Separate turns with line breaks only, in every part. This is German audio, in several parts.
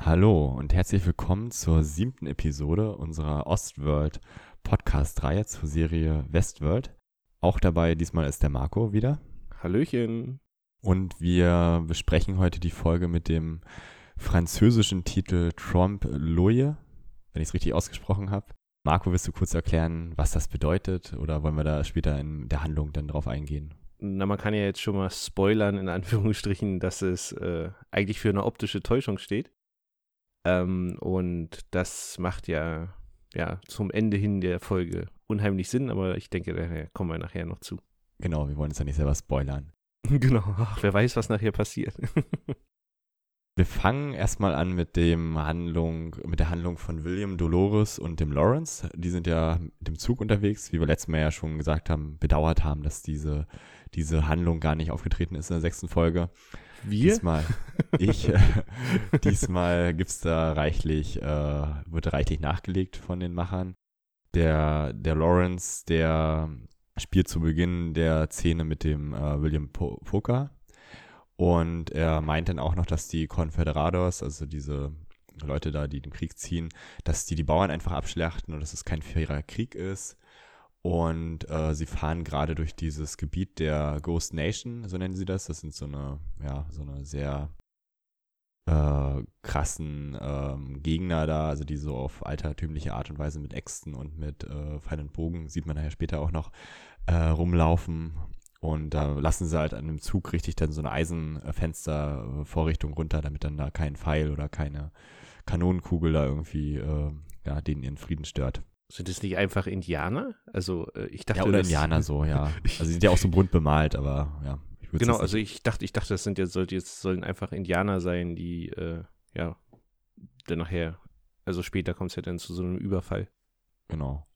Hallo und herzlich willkommen zur siebten Episode unserer Ostworld Podcast-Reihe zur Serie Westworld. Auch dabei diesmal ist der Marco wieder.
Hallöchen.
Und wir besprechen heute die Folge mit dem französischen Titel Trompe l'Oeil, wenn ich es richtig ausgesprochen habe. Marco, willst du kurz erklären, was das bedeutet oder wollen wir da später in der Handlung dann drauf eingehen?
Na, man kann ja jetzt schon mal spoilern, in Anführungsstrichen, dass es äh, eigentlich für eine optische Täuschung steht. Ähm, und das macht ja, ja zum Ende hin der Folge unheimlich Sinn, aber ich denke, da kommen wir nachher noch zu.
Genau, wir wollen jetzt ja nicht selber spoilern.
genau, Ach, wer weiß, was nachher passiert.
wir fangen erstmal an mit dem Handlung, mit der Handlung von William Dolores und dem Lawrence. Die sind ja mit dem Zug unterwegs, wie wir letztes Mal ja schon gesagt haben, bedauert haben, dass diese, diese Handlung gar nicht aufgetreten ist in der sechsten Folge.
Wir?
Diesmal, ich, äh, diesmal gibt's da reichlich, äh, wird reichlich nachgelegt von den Machern. Der, der Lawrence, der spielt zu Beginn der Szene mit dem äh, William po Poker. Und er meint dann auch noch, dass die Confederados, also diese Leute da, die den Krieg ziehen, dass die die Bauern einfach abschlachten und dass es kein fairer Krieg ist. Und äh, sie fahren gerade durch dieses Gebiet der Ghost Nation, so nennen sie das. Das sind so eine, ja, so eine sehr äh, krassen ähm, Gegner da, also die so auf altertümliche Art und Weise mit Äxten und mit äh, Pfeil und Bogen, sieht man nachher später auch noch, äh, rumlaufen. Und da lassen sie halt an dem Zug richtig dann so eine Eisenfenstervorrichtung runter, damit dann da kein Pfeil oder keine Kanonenkugel da irgendwie äh, ja, denen ihren Frieden stört.
Sind es nicht einfach Indianer? Also äh, ich dachte.
Ja, oder Indianer so, ja. Also sie sind ja auch so bunt bemalt, aber ja.
Genau, also ich dachte, ich dachte, das sind jetzt, sollte jetzt sollen einfach Indianer sein, die, äh, ja, dann nachher, also später kommt es ja dann zu so einem Überfall.
Genau.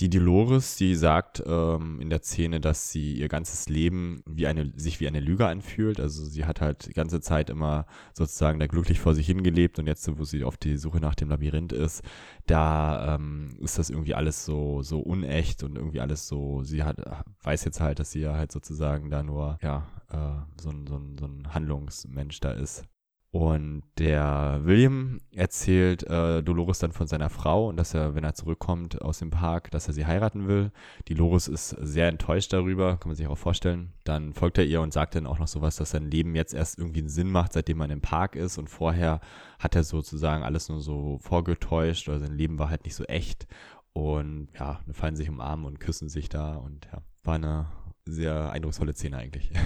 Die Dolores, die sagt ähm, in der Szene, dass sie ihr ganzes Leben wie eine, sich wie eine Lüge anfühlt. Also sie hat halt die ganze Zeit immer sozusagen da glücklich vor sich hingelebt und jetzt, wo sie auf die Suche nach dem Labyrinth ist, da ähm, ist das irgendwie alles so, so unecht und irgendwie alles so, sie hat, weiß jetzt halt, dass sie ja halt sozusagen da nur, ja, äh, so, ein, so, ein, so ein Handlungsmensch da ist. Und der William erzählt äh, Dolores dann von seiner Frau und dass er, wenn er zurückkommt aus dem Park, dass er sie heiraten will. Die Dolores ist sehr enttäuscht darüber, kann man sich auch vorstellen. Dann folgt er ihr und sagt dann auch noch sowas, dass sein Leben jetzt erst irgendwie einen Sinn macht, seitdem er im Park ist. Und vorher hat er sozusagen alles nur so vorgetäuscht oder sein Leben war halt nicht so echt. Und ja, dann fallen sich umarmen und küssen sich da und ja, war eine sehr eindrucksvolle Szene eigentlich.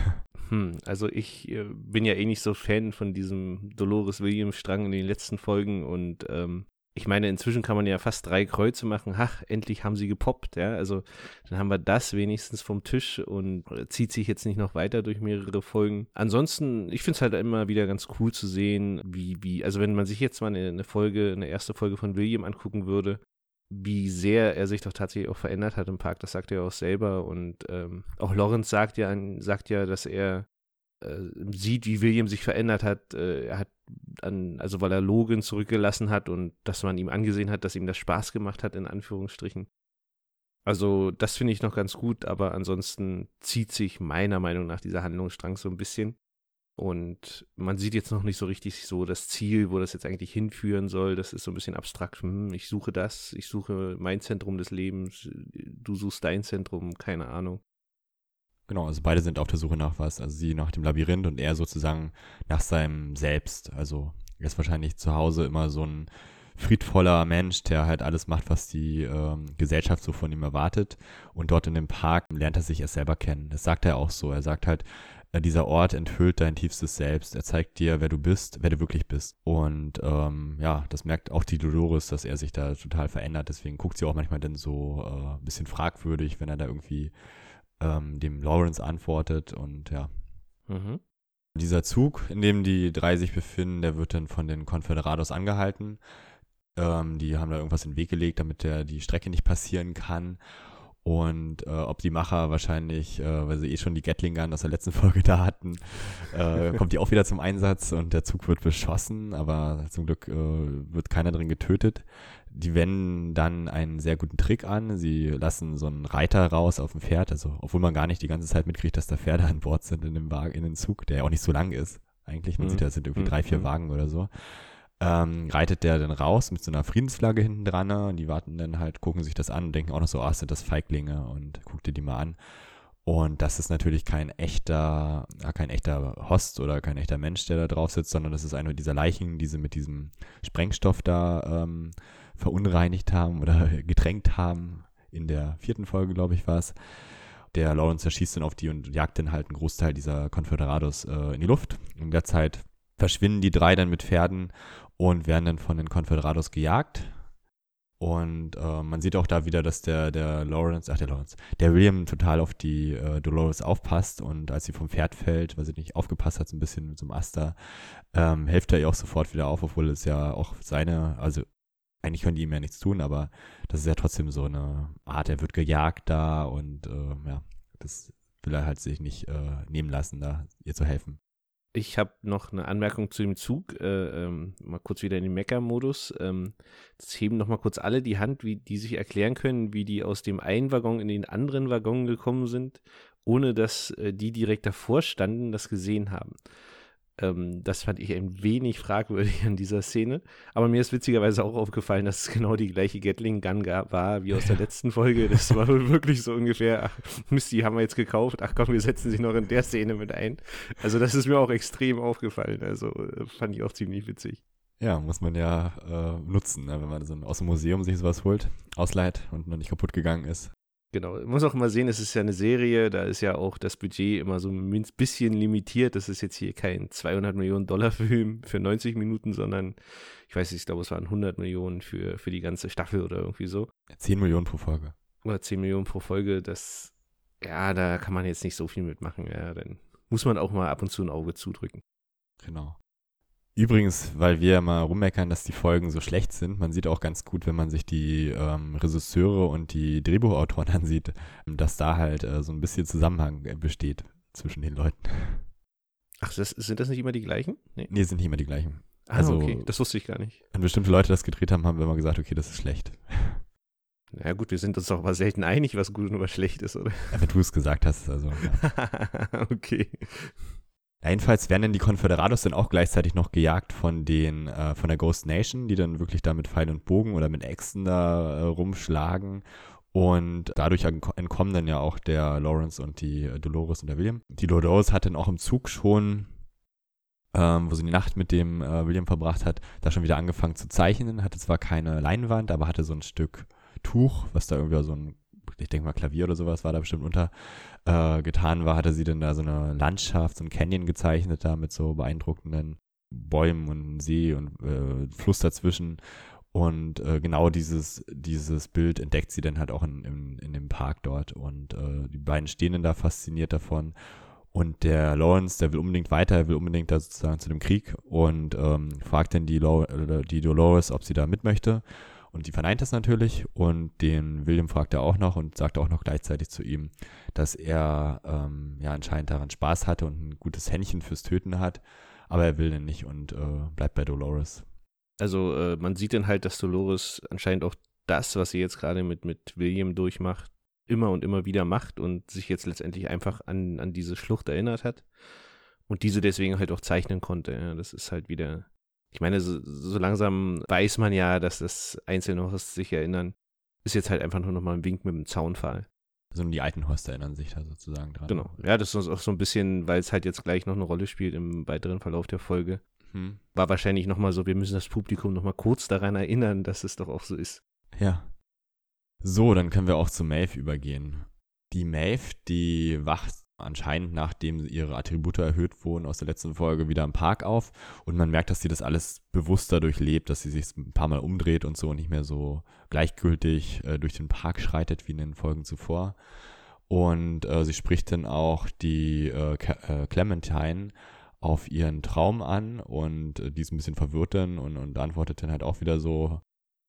Hm, also ich äh, bin ja eh nicht so Fan von diesem Dolores Williams Strang in den letzten Folgen und ähm, ich meine, inzwischen kann man ja fast drei Kreuze machen. Ach, endlich haben sie gepoppt, ja. Also dann haben wir das wenigstens vom Tisch und zieht sich jetzt nicht noch weiter durch mehrere Folgen. Ansonsten, ich finde es halt immer wieder ganz cool zu sehen, wie, wie, also wenn man sich jetzt mal eine, eine Folge, eine erste Folge von William angucken würde, wie sehr er sich doch tatsächlich auch verändert hat im Park, das sagt er auch selber. Und ähm, auch Lawrence sagt ja, sagt ja, dass er äh, sieht, wie William sich verändert hat. Äh, er hat an, also weil er Logan zurückgelassen hat und dass man ihm angesehen hat, dass ihm das Spaß gemacht hat, in Anführungsstrichen. Also, das finde ich noch ganz gut, aber ansonsten zieht sich meiner Meinung nach dieser Handlungsstrang so ein bisschen. Und man sieht jetzt noch nicht so richtig so das Ziel, wo das jetzt eigentlich hinführen soll. Das ist so ein bisschen abstrakt. Hm, ich suche das, ich suche mein Zentrum des Lebens, du suchst dein Zentrum, keine Ahnung.
Genau, also beide sind auf der Suche nach was. Also sie nach dem Labyrinth und er sozusagen nach seinem Selbst. Also er ist wahrscheinlich zu Hause immer so ein friedvoller Mensch, der halt alles macht, was die ähm, Gesellschaft so von ihm erwartet. Und dort in dem Park lernt er sich erst selber kennen. Das sagt er auch so. Er sagt halt, dieser Ort enthüllt dein tiefstes Selbst. Er zeigt dir, wer du bist, wer du wirklich bist. Und ähm, ja, das merkt auch die Dolores, dass er sich da total verändert. Deswegen guckt sie auch manchmal dann so äh, ein bisschen fragwürdig, wenn er da irgendwie ähm, dem Lawrence antwortet. Und ja. Mhm. Dieser Zug, in dem die drei sich befinden, der wird dann von den Confederados angehalten. Ähm, die haben da irgendwas in den Weg gelegt, damit der die Strecke nicht passieren kann. Und äh, ob die Macher wahrscheinlich, äh, weil sie eh schon die Gatling Gun aus der letzten Folge da hatten, äh, kommt die auch wieder zum Einsatz und der Zug wird beschossen, aber zum Glück äh, wird keiner drin getötet. Die wenden dann einen sehr guten Trick an. Sie lassen so einen Reiter raus auf dem Pferd, also obwohl man gar nicht die ganze Zeit mitkriegt, dass da Pferde an Bord sind in dem Wagen, in den Zug, der ja auch nicht so lang ist. Eigentlich, man mhm. sieht, da sind irgendwie mhm. drei, vier mhm. Wagen oder so ähm, reitet der dann raus mit so einer Friedensflagge hinten dran ne? und die warten dann halt, gucken sich das an und denken auch noch so, ah, sind das Feiglinge und guck dir die mal an. Und das ist natürlich kein echter, kein echter Host oder kein echter Mensch, der da drauf sitzt, sondern das ist eine dieser Leichen, die sie mit diesem Sprengstoff da ähm, verunreinigt haben oder getränkt haben. In der vierten Folge, glaube ich, war es. Der Lawrence erschießt dann auf die und jagt dann halt einen Großteil dieser Confederados äh, in die Luft. In der Zeit verschwinden die drei dann mit Pferden und werden dann von den Confederados gejagt. Und äh, man sieht auch da wieder, dass der, der Lawrence, ach der Lawrence, der William total auf die äh, Dolores aufpasst und als sie vom Pferd fällt, weil sie nicht aufgepasst hat, so ein bisschen mit so einem Aster, ähm, hilft er ihr auch sofort wieder auf, obwohl es ja auch seine, also eigentlich können die ihm ja nichts tun, aber das ist ja trotzdem so eine Art, er wird gejagt da und äh, ja, das will er halt sich nicht äh, nehmen lassen, da ihr zu helfen.
Ich habe noch eine Anmerkung zu dem Zug, äh, ähm, mal kurz wieder in den Mecker-Modus. Ähm, jetzt heben noch mal kurz alle die Hand, wie die sich erklären können, wie die aus dem einen Waggon in den anderen Waggon gekommen sind, ohne dass äh, die direkt davor standen, das gesehen haben. Ähm, das fand ich ein wenig fragwürdig an dieser Szene. Aber mir ist witzigerweise auch aufgefallen, dass es genau die gleiche Gatling-Gun war wie aus der letzten Folge. Das war wirklich so ungefähr, ach, Mist, die haben wir jetzt gekauft. Ach komm, wir setzen sie noch in der Szene mit ein. Also das ist mir auch extrem aufgefallen. Also äh, fand ich auch ziemlich witzig.
Ja, muss man ja äh, nutzen, ne? wenn man so aus dem Museum sich sowas holt, ausleiht und noch nicht kaputt gegangen ist.
Genau, man muss auch immer sehen, es ist ja eine Serie, da ist ja auch das Budget immer so ein bisschen limitiert. Das ist jetzt hier kein 200 Millionen Dollar Film für 90 Minuten, sondern ich weiß nicht, ich glaube, es waren 100 Millionen für, für die ganze Staffel oder irgendwie so.
10 Millionen pro Folge.
Oder 10 Millionen pro Folge, das, ja, da kann man jetzt nicht so viel mitmachen, ja, dann muss man auch mal ab und zu ein Auge zudrücken.
Genau. Übrigens, weil wir ja mal rummeckern, dass die Folgen so schlecht sind, man sieht auch ganz gut, wenn man sich die ähm, Regisseure und die Drehbuchautoren ansieht, dass da halt äh, so ein bisschen Zusammenhang äh, besteht zwischen den Leuten.
Ach, das, sind das nicht immer die gleichen?
Nee, nee sind nicht immer die gleichen.
Ah, also, okay, das wusste ich gar nicht.
Wenn bestimmte Leute das gedreht haben, haben wir immer gesagt, okay, das ist schlecht.
Na ja, gut, wir sind uns doch aber selten einig, was gut und was schlecht ist, oder?
Ja, wenn du es gesagt hast, also.
Ja. okay.
Jedenfalls werden dann die Confederados dann auch gleichzeitig noch gejagt von den, äh, von der Ghost Nation, die dann wirklich da mit Pfeil und Bogen oder mit Äxten da äh, rumschlagen. Und dadurch entkommen dann ja auch der Lawrence und die äh, Dolores und der William. Die Dolores hat dann auch im Zug schon, ähm, wo sie die Nacht mit dem äh, William verbracht hat, da schon wieder angefangen zu zeichnen. Hatte zwar keine Leinwand, aber hatte so ein Stück Tuch, was da irgendwie so ein ich denke mal Klavier oder sowas war da bestimmt unter äh, getan war, hatte sie dann da so eine Landschaft, so ein Canyon gezeichnet da mit so beeindruckenden Bäumen und See und äh, Fluss dazwischen. Und äh, genau dieses, dieses Bild entdeckt sie dann halt auch in, in, in dem Park dort. Und äh, die beiden stehen dann da fasziniert davon. Und der Lawrence, der will unbedingt weiter, er will unbedingt da sozusagen zu dem Krieg und ähm, fragt dann die, äh, die Dolores, ob sie da mit möchte. Und die verneint das natürlich und den William fragt er auch noch und sagt auch noch gleichzeitig zu ihm, dass er ähm, ja anscheinend daran Spaß hatte und ein gutes Händchen fürs Töten hat, aber er will den nicht und äh, bleibt bei Dolores.
Also äh, man sieht dann halt, dass Dolores anscheinend auch das, was sie jetzt gerade mit, mit William durchmacht, immer und immer wieder macht und sich jetzt letztendlich einfach an, an diese Schlucht erinnert hat und diese deswegen halt auch zeichnen konnte. Ja, das ist halt wieder ich meine, so, so, langsam weiß man ja, dass das einzelne Hosts sich erinnern. Ist jetzt halt einfach nur nochmal ein Wink mit dem Zaunfall.
Also die alten Hosts erinnern sich da sozusagen dran.
Genau. Ja, das ist auch so ein bisschen, weil es halt jetzt gleich noch eine Rolle spielt im weiteren Verlauf der Folge. Hm. War wahrscheinlich nochmal so, wir müssen das Publikum nochmal kurz daran erinnern, dass es doch auch so ist.
Ja. So, dann können wir auch zu Maeve übergehen. Die Maeve, die wacht anscheinend, nachdem ihre Attribute erhöht wurden aus der letzten Folge, wieder im Park auf. Und man merkt, dass sie das alles bewusster durchlebt, dass sie sich ein paar Mal umdreht und so und nicht mehr so gleichgültig äh, durch den Park schreitet wie in den Folgen zuvor. Und äh, sie spricht dann auch die äh, äh Clementine auf ihren Traum an und äh, die ist ein bisschen verwirrt dann und, und antwortet dann halt auch wieder so,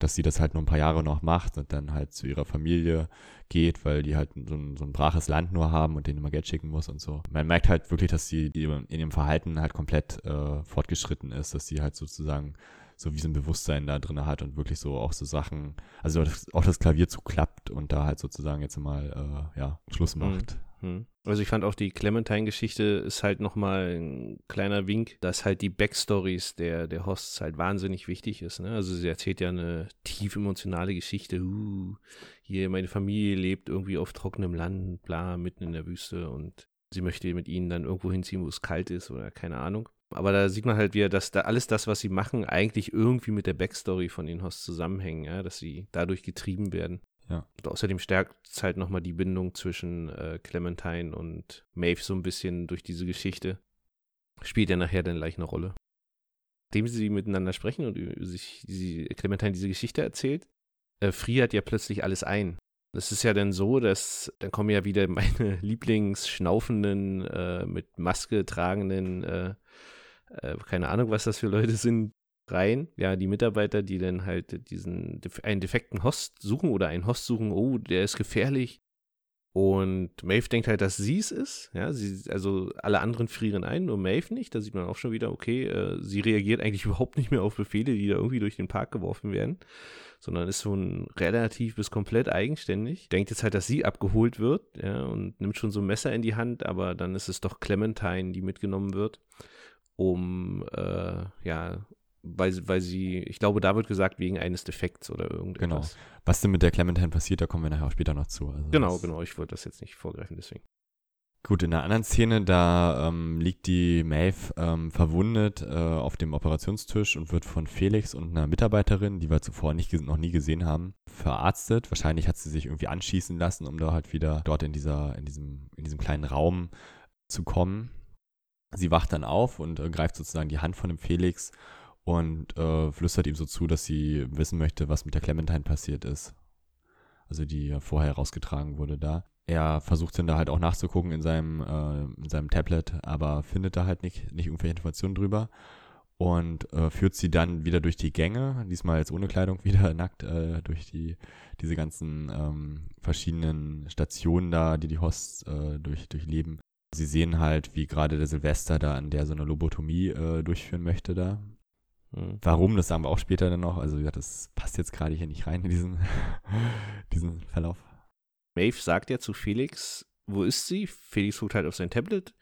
dass sie das halt nur ein paar Jahre noch macht und dann halt zu ihrer Familie geht, weil die halt so ein, so ein braches Land nur haben und denen immer Geld schicken muss und so. Man merkt halt wirklich, dass sie in ihrem Verhalten halt komplett äh, fortgeschritten ist, dass sie halt sozusagen so wie so ein Bewusstsein da drin hat und wirklich so auch so Sachen, also auch das Klavier zuklappt und da halt sozusagen jetzt mal äh, ja, Schluss mhm. macht.
Hm. Also ich fand auch die Clementine-Geschichte ist halt nochmal ein kleiner Wink, dass halt die Backstories der, der Hosts halt wahnsinnig wichtig ist. Ne? Also sie erzählt ja eine tief emotionale Geschichte. Uh, hier meine Familie lebt irgendwie auf trockenem Land, bla, mitten in der Wüste und sie möchte mit ihnen dann irgendwo hinziehen, wo es kalt ist oder keine Ahnung. Aber da sieht man halt wieder, dass da alles das, was sie machen, eigentlich irgendwie mit der Backstory von den Hosts zusammenhängen, ja? dass sie dadurch getrieben werden.
Ja.
Und außerdem stärkt es halt nochmal die Bindung zwischen äh, Clementine und Maeve so ein bisschen durch diese Geschichte. Spielt ja nachher dann gleich eine Rolle. Nachdem sie miteinander sprechen und sich die, Clementine diese Geschichte erzählt, äh, friert ja plötzlich alles ein. Das ist ja dann so, dass dann kommen ja wieder meine Lieblingsschnaufenden, äh, mit Maske tragenden äh, äh, keine Ahnung, was das für Leute sind, rein. Ja, die Mitarbeiter, die dann halt diesen einen defekten Host suchen oder einen Host suchen, oh, der ist gefährlich. Und Maeve denkt halt, dass sie es ist. Ja, sie, also alle anderen frieren ein, nur Maeve nicht. Da sieht man auch schon wieder, okay, äh, sie reagiert eigentlich überhaupt nicht mehr auf Befehle, die da irgendwie durch den Park geworfen werden, sondern ist schon relativ bis komplett eigenständig. Denkt jetzt halt, dass sie abgeholt wird, ja, und nimmt schon so ein Messer in die Hand, aber dann ist es doch Clementine, die mitgenommen wird um, äh, ja, weil, weil sie, ich glaube, da wird gesagt, wegen eines Defekts oder irgendetwas.
Genau. Was denn mit der Clementine passiert, da kommen wir nachher auch später noch zu.
Also genau, genau. Ich wollte das jetzt nicht vorgreifen, deswegen.
Gut, in der anderen Szene, da ähm, liegt die Maeve ähm, verwundet äh, auf dem Operationstisch und wird von Felix und einer Mitarbeiterin, die wir zuvor nicht, noch nie gesehen haben, verarztet. Wahrscheinlich hat sie sich irgendwie anschießen lassen, um da halt wieder dort in dieser, in diesem, in diesem kleinen Raum zu kommen. Sie wacht dann auf und äh, greift sozusagen die Hand von dem Felix und äh, flüstert ihm so zu, dass sie wissen möchte, was mit der Clementine passiert ist. Also die vorher herausgetragen wurde da. Er versucht dann da halt auch nachzugucken in seinem, äh, in seinem Tablet, aber findet da halt nicht, nicht irgendwelche Informationen drüber und äh, führt sie dann wieder durch die Gänge, diesmal jetzt ohne Kleidung wieder nackt äh, durch die diese ganzen ähm, verschiedenen Stationen da, die die Hosts äh, durch durchleben Sie sehen halt, wie gerade der Silvester da an der so eine Lobotomie äh, durchführen möchte da. Mhm. Warum, das sagen wir auch später dann noch. Also gesagt, das passt jetzt gerade hier nicht rein in diesen, diesen Verlauf.
Maeve sagt ja zu Felix, wo ist sie? Felix guckt halt auf sein Tablet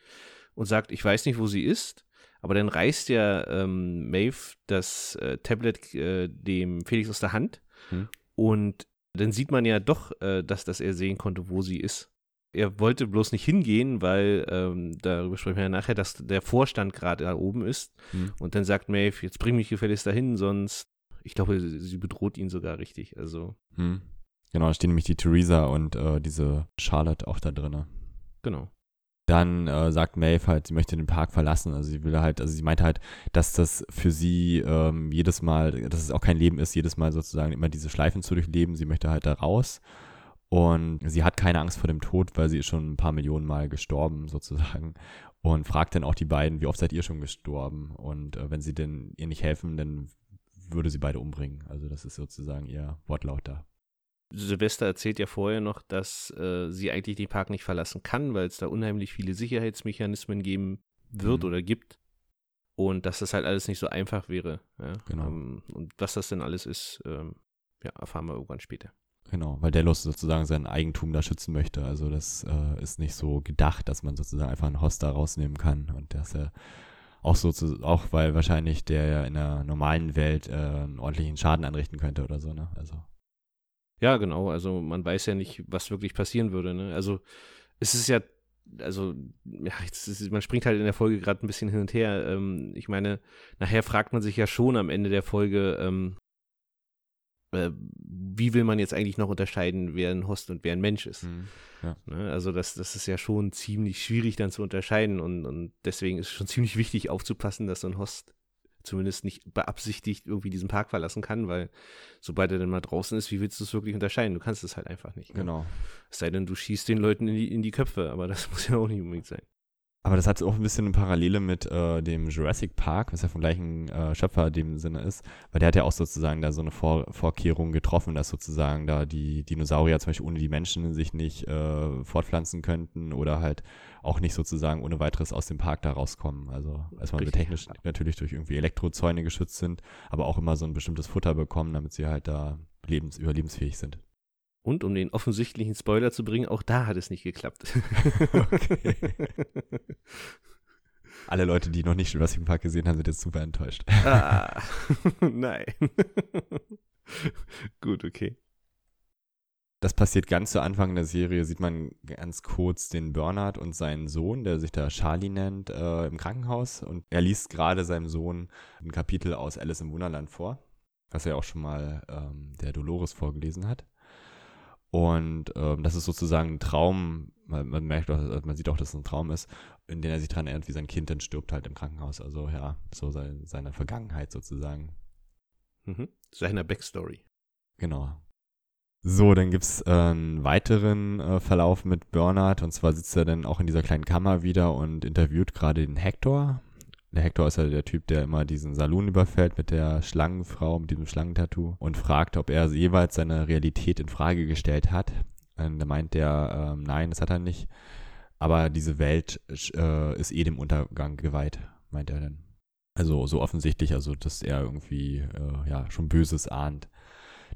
und sagt, ich weiß nicht, wo sie ist. Aber dann reißt ja ähm, Maeve das äh, Tablet äh, dem Felix aus der Hand hm. und dann sieht man ja doch, äh, dass, dass er sehen konnte, wo sie ist er wollte bloß nicht hingehen, weil, ähm, darüber sprechen wir ja nachher, dass der Vorstand gerade da oben ist. Hm. Und dann sagt Maeve, jetzt bring mich gefälligst dahin, sonst, ich glaube, sie bedroht ihn sogar richtig. Also.
Hm. Genau, da stehen nämlich die Theresa und äh, diese Charlotte auch da drin.
Genau.
Dann äh, sagt Maeve halt, sie möchte den Park verlassen. Also sie will halt, also sie meint halt, dass das für sie ähm, jedes Mal, dass es auch kein Leben ist, jedes Mal sozusagen immer diese Schleifen zu durchleben. Sie möchte halt da raus. Und sie hat keine Angst vor dem Tod, weil sie ist schon ein paar Millionen Mal gestorben, sozusagen. Und fragt dann auch die beiden, wie oft seid ihr schon gestorben? Und äh, wenn sie denn ihr nicht helfen, dann würde sie beide umbringen. Also das ist sozusagen ihr Wortlaut da.
Silvester erzählt ja vorher noch, dass äh, sie eigentlich den Park nicht verlassen kann, weil es da unheimlich viele Sicherheitsmechanismen geben wird mhm. oder gibt. Und dass das halt alles nicht so einfach wäre. Ja?
Genau. Um,
ähm, und was das denn alles ist, ähm, ja, erfahren wir irgendwann später.
Genau, weil Delos sozusagen sein Eigentum da schützen möchte. Also das äh, ist nicht so gedacht, dass man sozusagen einfach einen Host da rausnehmen kann. Und das ja auch so zu, auch weil wahrscheinlich der ja in der normalen Welt äh, einen ordentlichen Schaden anrichten könnte oder so, ne? Also.
Ja, genau. Also man weiß ja nicht, was wirklich passieren würde, ne? Also es ist ja, also, ja, ist, man springt halt in der Folge gerade ein bisschen hin und her. Ähm, ich meine, nachher fragt man sich ja schon am Ende der Folge, ähm, äh, wie will man jetzt eigentlich noch unterscheiden, wer ein Host und wer ein Mensch ist? Mhm, ja. ne? Also das, das ist ja schon ziemlich schwierig dann zu unterscheiden und, und deswegen ist es schon ziemlich wichtig aufzupassen, dass so ein Host zumindest nicht beabsichtigt irgendwie diesen Park verlassen kann, weil sobald er dann mal draußen ist, wie willst du es wirklich unterscheiden? Du kannst es halt einfach nicht.
Ne? Genau.
Es sei denn, du schießt den Leuten in die, in die Köpfe, aber das muss ja auch nicht unbedingt sein.
Aber das hat auch ein bisschen eine Parallele mit äh, dem Jurassic Park, was ja vom gleichen äh, Schöpfer in dem Sinne ist, weil der hat ja auch sozusagen da so eine Vor Vorkehrung getroffen, dass sozusagen da die Dinosaurier zum Beispiel ohne die Menschen sich nicht äh, fortpflanzen könnten oder halt auch nicht sozusagen ohne weiteres aus dem Park da rauskommen. Also erstmal Richtig. technisch natürlich durch irgendwie Elektrozäune geschützt sind, aber auch immer so ein bestimmtes Futter bekommen, damit sie halt da lebens überlebensfähig sind.
Und um den offensichtlichen Spoiler zu bringen, auch da hat es nicht geklappt. okay.
Alle Leute, die noch nicht Jurassic Park gesehen haben, sind jetzt super enttäuscht.
Ah, nein. Gut, okay.
Das passiert ganz zu Anfang der Serie, sieht man ganz kurz den Bernard und seinen Sohn, der sich da Charlie nennt, äh, im Krankenhaus. Und er liest gerade seinem Sohn ein Kapitel aus Alice im Wunderland vor, was er auch schon mal ähm, der Dolores vorgelesen hat. Und ähm, das ist sozusagen ein Traum, man, man merkt auch, also man sieht auch, dass es ein Traum ist, in dem er sich daran erinnert, wie sein Kind dann stirbt halt im Krankenhaus. Also ja, so sein, seine Vergangenheit sozusagen.
Mhm. Seiner Backstory.
Genau. So, dann gibt's äh, einen weiteren äh, Verlauf mit Bernard und zwar sitzt er dann auch in dieser kleinen Kammer wieder und interviewt gerade den Hector. Der Hector ist ja der Typ, der immer diesen Saloon überfällt mit der Schlangenfrau, mit diesem Schlangentattoo und fragt, ob er jeweils seine Realität in Frage gestellt hat. Und da meint der, äh, nein, das hat er nicht. Aber diese Welt äh, ist eh dem Untergang geweiht, meint er dann. Also so offensichtlich, also dass er irgendwie äh, ja schon Böses ahnt.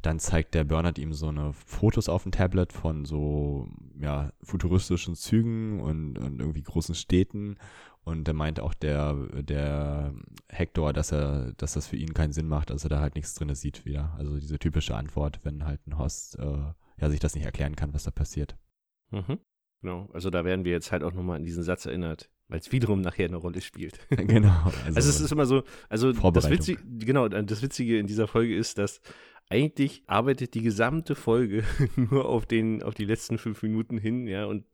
Dann zeigt der Bernard ihm so eine Fotos auf dem Tablet von so ja, futuristischen Zügen und, und irgendwie großen Städten und da meint auch der, der Hector, dass er, dass das für ihn keinen Sinn macht, dass er da halt nichts drin sieht wieder. Also diese typische Antwort, wenn halt ein Host äh, ja sich das nicht erklären kann, was da passiert.
Mhm. Genau, also da werden wir jetzt halt auch nochmal an diesen Satz erinnert, weil es wiederum nachher eine Rolle spielt.
genau.
Also, also, es ist immer so, also das Witzige, genau, das Witzige in dieser Folge ist, dass eigentlich arbeitet die gesamte Folge nur auf den, auf die letzten fünf Minuten hin, ja, und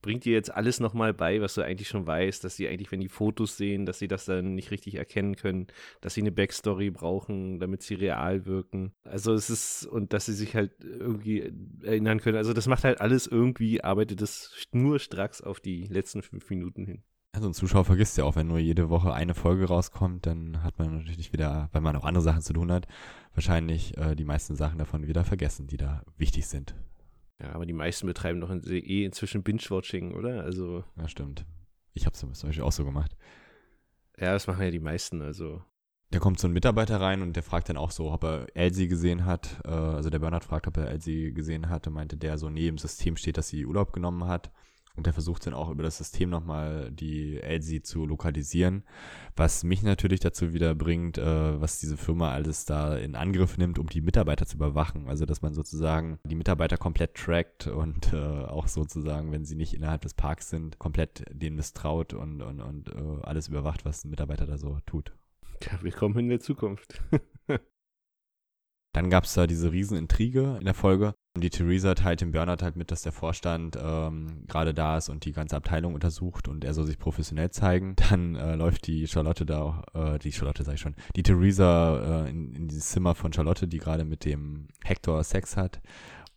bringt dir jetzt alles nochmal bei, was du eigentlich schon weißt, dass sie eigentlich, wenn die Fotos sehen, dass sie das dann nicht richtig erkennen können, dass sie eine Backstory brauchen, damit sie real wirken. Also es ist, und dass sie sich halt irgendwie erinnern können. Also das macht halt alles irgendwie, arbeitet es nur stracks auf die letzten fünf Minuten hin.
Also ein Zuschauer vergisst ja auch, wenn nur jede Woche eine Folge rauskommt, dann hat man natürlich wieder, weil man auch andere Sachen zu tun hat, wahrscheinlich äh, die meisten Sachen davon wieder vergessen, die da wichtig sind.
Ja, aber die meisten betreiben doch eh inzwischen Binge-Watching, oder? Also.
Ja, stimmt. Ich habe es zum Beispiel auch so gemacht.
Ja, das machen ja die meisten, also.
Da kommt so ein Mitarbeiter rein und der fragt dann auch so, ob er Elsie gesehen hat. Äh, also der Bernhard fragt, ob er Elsie gesehen hat und meinte der so, nee, im System steht, dass sie Urlaub genommen hat. Und der versucht dann auch über das System nochmal die Elsie zu lokalisieren, was mich natürlich dazu wieder bringt, äh, was diese Firma alles da in Angriff nimmt, um die Mitarbeiter zu überwachen. Also dass man sozusagen die Mitarbeiter komplett trackt und äh, auch sozusagen, wenn sie nicht innerhalb des Parks sind, komplett denen misstraut und, und, und äh, alles überwacht, was ein Mitarbeiter da so tut.
Ja, willkommen in der Zukunft.
Dann gab es da diese Riesenintrige in der Folge. Die Theresa teilt dem Bernhard halt mit, dass der Vorstand ähm, gerade da ist und die ganze Abteilung untersucht und er soll sich professionell zeigen. Dann äh, läuft die Charlotte da, auch, äh, die Charlotte sag ich schon, die Theresa äh, in, in dieses Zimmer von Charlotte, die gerade mit dem Hector Sex hat.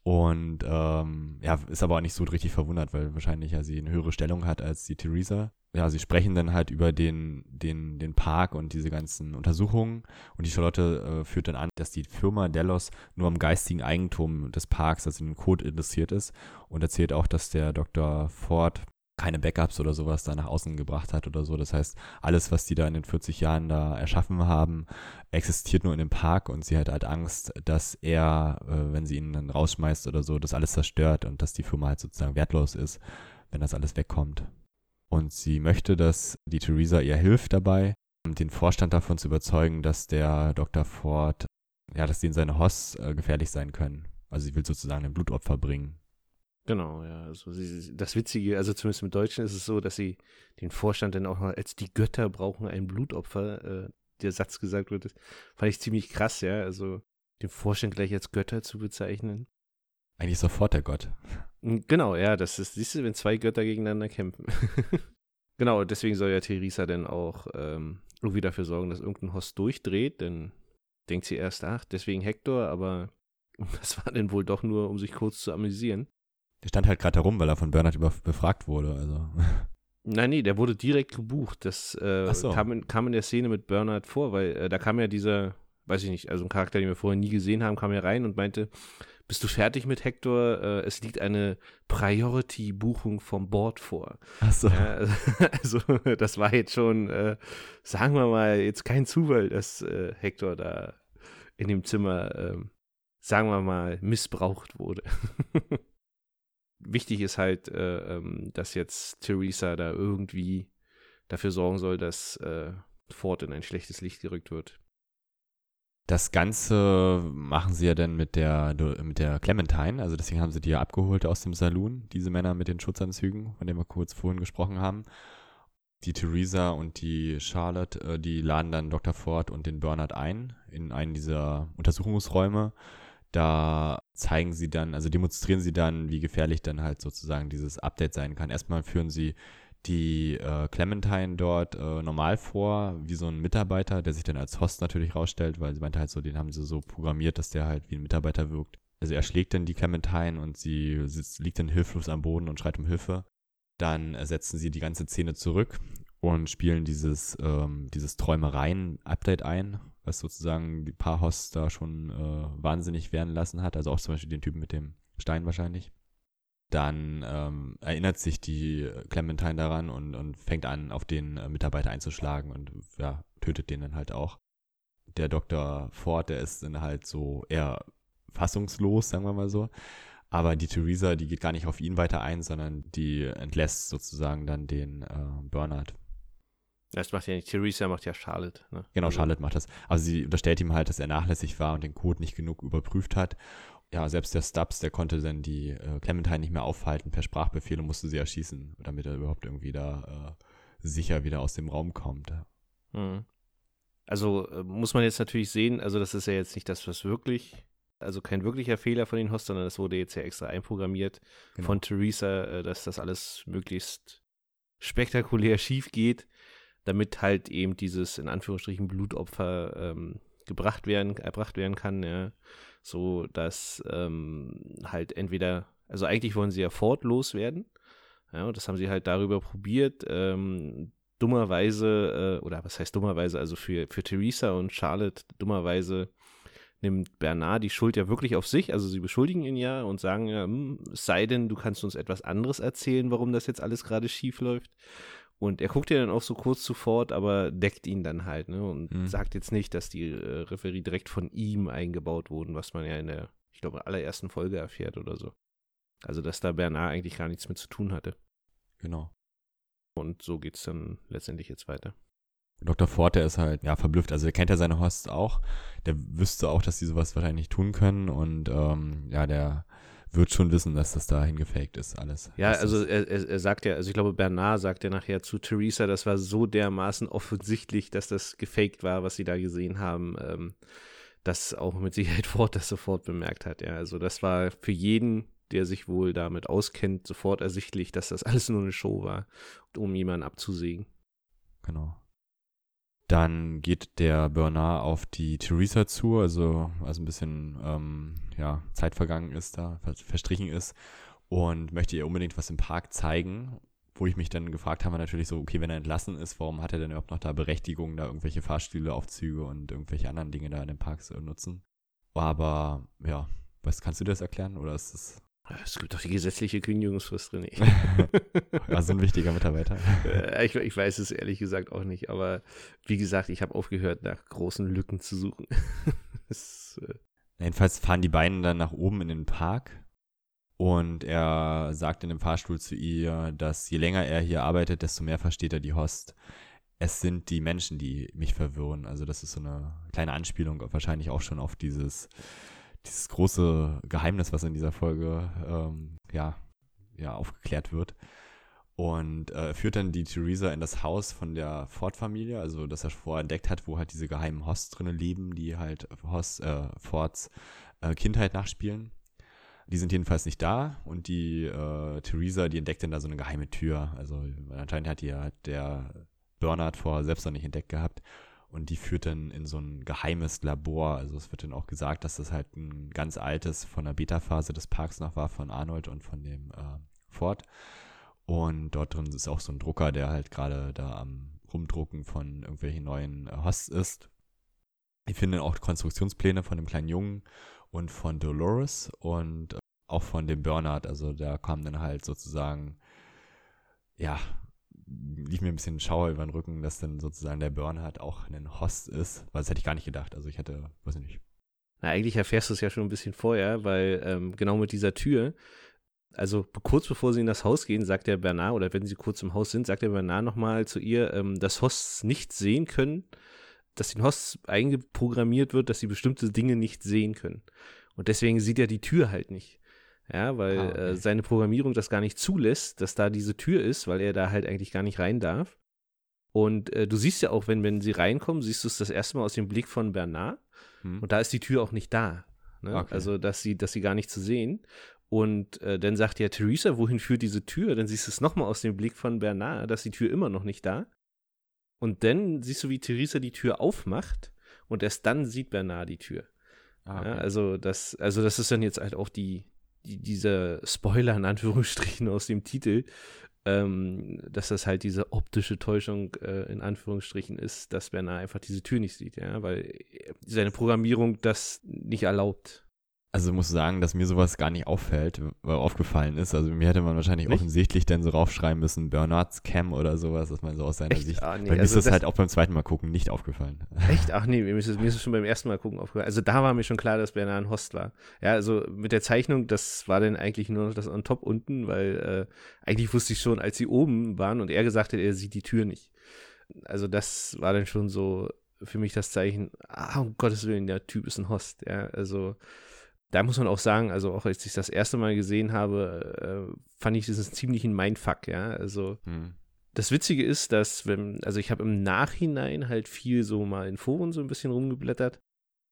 Und ähm, ja, ist aber auch nicht so richtig verwundert, weil wahrscheinlich ja sie eine höhere Stellung hat als die Theresa ja, sie sprechen dann halt über den, den, den Park und diese ganzen Untersuchungen. Und die Charlotte äh, führt dann an, dass die Firma Delos nur am geistigen Eigentum des Parks, also in den Code interessiert ist. Und erzählt auch, dass der Dr. Ford keine Backups oder sowas da nach außen gebracht hat oder so. Das heißt, alles, was die da in den 40 Jahren da erschaffen haben, existiert nur in dem Park und sie hat halt Angst, dass er, äh, wenn sie ihn dann rausschmeißt oder so, das alles zerstört und dass die Firma halt sozusagen wertlos ist, wenn das alles wegkommt. Und sie möchte, dass die Theresa ihr hilft dabei, den Vorstand davon zu überzeugen, dass der Dr. Ford, ja, dass denen seine Hoss äh, gefährlich sein können. Also sie will sozusagen ein Blutopfer bringen.
Genau, ja. Also sie, das Witzige, also zumindest im Deutschen ist es so, dass sie den Vorstand dann auch noch als die Götter brauchen ein Blutopfer, äh, der Satz gesagt wird, fand ich ziemlich krass, ja. Also den Vorstand gleich als Götter zu bezeichnen.
Eigentlich sofort der Gott.
Genau, ja, das ist, siehst du, wenn zwei Götter gegeneinander kämpfen. genau, deswegen soll ja Theresa dann auch ähm, irgendwie dafür sorgen, dass irgendein Host durchdreht, denn denkt sie erst, ach, deswegen Hector, aber das war denn wohl doch nur, um sich kurz zu amüsieren.
Der stand halt gerade herum, weil er von Bernhard befragt wurde, also.
Nein, nee, der wurde direkt gebucht. Das äh,
so.
kam, in, kam in der Szene mit Bernard vor, weil äh, da kam ja dieser, weiß ich nicht, also ein Charakter, den wir vorher nie gesehen haben, kam ja rein und meinte, bist du fertig mit Hector? Äh, es liegt eine Priority-Buchung vom Board vor.
Ach so.
Ja, also, das war jetzt schon, äh, sagen wir mal, jetzt kein Zufall, dass äh, Hector da in dem Zimmer, ähm, sagen wir mal, missbraucht wurde. Wichtig ist halt, äh, ähm, dass jetzt Theresa da irgendwie dafür sorgen soll, dass äh, Ford in ein schlechtes Licht gerückt wird.
Das Ganze machen sie ja dann mit der, mit der Clementine, also deswegen haben sie die ja abgeholt aus dem Saloon, diese Männer mit den Schutzanzügen, von denen wir kurz vorhin gesprochen haben. Die Theresa und die Charlotte, äh, die laden dann Dr. Ford und den Bernard ein in einen dieser Untersuchungsräume. Da zeigen sie dann, also demonstrieren sie dann, wie gefährlich dann halt sozusagen dieses Update sein kann. Erstmal führen sie die äh, Clementine dort äh, normal vor, wie so ein Mitarbeiter, der sich dann als Host natürlich rausstellt, weil sie meinte halt so, den haben sie so programmiert, dass der halt wie ein Mitarbeiter wirkt. Also er schlägt dann die Clementine und sie sitzt, liegt dann hilflos am Boden und schreit um Hilfe. Dann ersetzen sie die ganze Szene zurück und spielen dieses, ähm, dieses Träumereien-Update ein, was sozusagen die paar Hosts da schon äh, wahnsinnig werden lassen hat. Also auch zum Beispiel den Typen mit dem Stein wahrscheinlich dann ähm, erinnert sich die Clementine daran und, und fängt an, auf den äh, Mitarbeiter einzuschlagen und ja, tötet den dann halt auch. Der Dr. Ford, der ist dann halt so eher fassungslos, sagen wir mal so. Aber die Theresa, die geht gar nicht auf ihn weiter ein, sondern die entlässt sozusagen dann den äh, Bernard.
Das macht ja nicht Theresa, macht ja Charlotte. Ne?
Genau,
Also-
Charlotte macht das. Also sie unterstellt ihm halt, dass er nachlässig war und den Code nicht genug überprüft hat. Ja, selbst der Stubbs, der konnte dann die äh, Clementine nicht mehr aufhalten per Sprachbefehl und musste sie erschießen, damit er überhaupt irgendwie da äh, sicher wieder aus dem Raum kommt.
Mhm. Also äh, muss man jetzt natürlich sehen, also das ist ja jetzt nicht das, was wirklich, also kein wirklicher Fehler von den Hosts, sondern das wurde jetzt ja extra einprogrammiert
Genau.
von Theresa, äh, dass das alles möglichst spektakulär schief geht, damit halt eben dieses in Anführungsstrichen Blutopfer ähm, gebracht werden, erbracht werden kann, ja, so dass ähm, halt entweder, also eigentlich wollen sie ja fortlos werden, ja, und das haben sie halt darüber probiert, ähm, dummerweise, äh, oder was heißt dummerweise, also für, für Theresa und Charlotte dummerweise nimmt Bernard die Schuld ja wirklich auf sich, also sie beschuldigen ihn ja und sagen ja, hm, es sei denn, du kannst uns etwas anderes erzählen, warum das jetzt alles gerade schief läuft. Und er guckt ja dann auch so kurz sofort, aber deckt ihn dann halt, ne? Und
Mhm.
sagt jetzt nicht, dass die äh, Referie direkt von ihm eingebaut wurden, was man ja in der, ich glaube, allerersten Folge erfährt oder so. Also, dass da Bernard eigentlich gar nichts mit zu tun hatte.
Genau.
Und so geht's dann letztendlich jetzt weiter.
Dr. Ford, der ist halt, ja, verblüfft. Also er kennt ja seine Hosts auch. Der wüsste auch, dass die sowas wahrscheinlich tun können. Und ähm, ja, der wird schon wissen, dass das dahin gefaked ist, alles.
Ja, also
das,
er, er, er sagt ja, also ich glaube, Bernard sagt ja nachher zu Theresa, das war so dermaßen offensichtlich, dass das gefaked war, was sie da gesehen haben, ähm, dass auch mit Sicherheit Ford das sofort bemerkt hat. Ja, also das war für jeden, der sich wohl damit auskennt, sofort ersichtlich, dass das alles nur eine Show war, um jemanden abzusägen.
Genau. Dann geht der Bernard auf die Theresa zu, also, also ein bisschen ähm, ja, Zeit vergangen ist da, ver- verstrichen ist und möchte ihr unbedingt was im Park zeigen. Wo ich mich dann gefragt habe, natürlich so, okay, wenn er entlassen ist, warum hat er denn überhaupt noch da Berechtigung, da irgendwelche Fahrstühle, Aufzüge und irgendwelche anderen Dinge da in den Park zu nutzen? Aber ja, was kannst du das erklären oder ist das
Es gibt doch die gesetzliche Kündigungsfrist drin.
ja, so ein wichtiger Mitarbeiter?
Äh, ich, ich weiß es ehrlich gesagt auch nicht, aber wie gesagt, ich habe aufgehört, nach großen Lücken zu suchen. es, äh,
Jedenfalls fahren die beiden dann nach oben in den Park und er sagt in dem Fahrstuhl zu ihr, dass je länger er hier arbeitet, desto mehr versteht er die Host. Es sind die Menschen, die mich verwirren. Also das ist so eine kleine Anspielung wahrscheinlich auch schon auf dieses, dieses große Geheimnis, was in dieser Folge ähm, ja, ja, aufgeklärt wird. Und äh, führt dann die Theresa in das Haus von der Ford-Familie, also das er vorher entdeckt hat, wo halt diese geheimen Hosts drinnen leben, die halt Hosts, äh, Fords äh, Kindheit nachspielen. Die sind jedenfalls nicht da und die äh, Theresa, die entdeckt dann da so eine geheime Tür. Also anscheinend hat die ja der Bernard vorher selbst noch nicht entdeckt gehabt. Und die führt dann in so ein geheimes Labor. Also es wird dann auch gesagt, dass das halt ein ganz altes von der Beta-Phase des Parks noch war, von Arnold und von dem äh, Ford. Und dort drin ist auch so ein Drucker, der halt gerade da am Rumdrucken von irgendwelchen neuen äh, Hosts ist. Ich finde auch Konstruktionspläne von dem kleinen Jungen und von Dolores und äh, auch von dem Bernard. Also da kam dann halt sozusagen, ja, lief mir ein bisschen Schauer über den Rücken, dass dann sozusagen der Bernhard auch ein Host ist, weil das hätte ich gar nicht gedacht. Also ich hätte, weiß ich nicht.
Na, eigentlich erfährst du es ja schon ein bisschen vorher, weil ähm, genau mit dieser Tür, also kurz bevor sie in das Haus gehen, sagt der Bernard, oder wenn sie kurz im Haus sind, sagt der Bernard nochmal zu ihr, ähm, dass Hosts nicht sehen können, dass den Hosts eingeprogrammiert wird, dass sie bestimmte Dinge nicht sehen können. Und deswegen sieht er die Tür halt nicht. Ja, weil ah, okay. äh, seine Programmierung das gar nicht zulässt, dass da diese Tür ist, weil er da halt eigentlich gar nicht rein darf. Und äh, du siehst ja auch, wenn, wenn sie reinkommen, siehst du es das erste Mal aus dem Blick von Bernard. Hm. Und da ist die Tür auch nicht da. Ne? Okay. Also, dass sie, dass sie gar nicht zu sehen. Und äh, dann sagt ja Theresa, wohin führt diese Tür? Dann siehst du es nochmal aus dem Blick von Bernard, dass die Tür immer noch nicht da. Und dann siehst du, wie Theresa die Tür aufmacht und erst dann sieht Bernard die Tür. Ah, okay. ja, also, das, also das ist dann jetzt halt auch die, die, dieser Spoiler in Anführungsstrichen aus dem Titel, ähm, dass das halt diese optische Täuschung äh, in Anführungsstrichen ist, dass Bernard einfach diese Tür nicht sieht, ja, weil seine Programmierung das nicht erlaubt.
Also muss sagen, dass mir sowas gar nicht auffällt, weil aufgefallen ist. Also mir hätte man wahrscheinlich nicht? offensichtlich dann so raufschreiben müssen, Bernards Cam oder sowas, dass man so aus seiner Echt? Sicht. Ah, nee, Bei mir also ist das, halt auch beim zweiten Mal gucken nicht aufgefallen.
Echt? Ach nee, mir ist, es, mir ist es schon beim ersten Mal gucken aufgefallen. Also da war mir schon klar, dass Bernard ein Host war. Ja, also mit der Zeichnung, das war dann eigentlich nur noch das on top unten, weil äh, eigentlich wusste ich schon, als sie oben waren und er gesagt hat, er sieht die Tür nicht. Also das war dann schon so für mich das Zeichen, ah, um Gottes Willen, der Typ ist ein Host. Ja, also da muss man auch sagen, also auch als ich das erste Mal gesehen habe, äh, fand ich dieses ziemlich ein Mindfuck, ja. Also hm. das Witzige ist, dass, wenn, also ich habe im Nachhinein halt viel so mal in Foren so ein bisschen rumgeblättert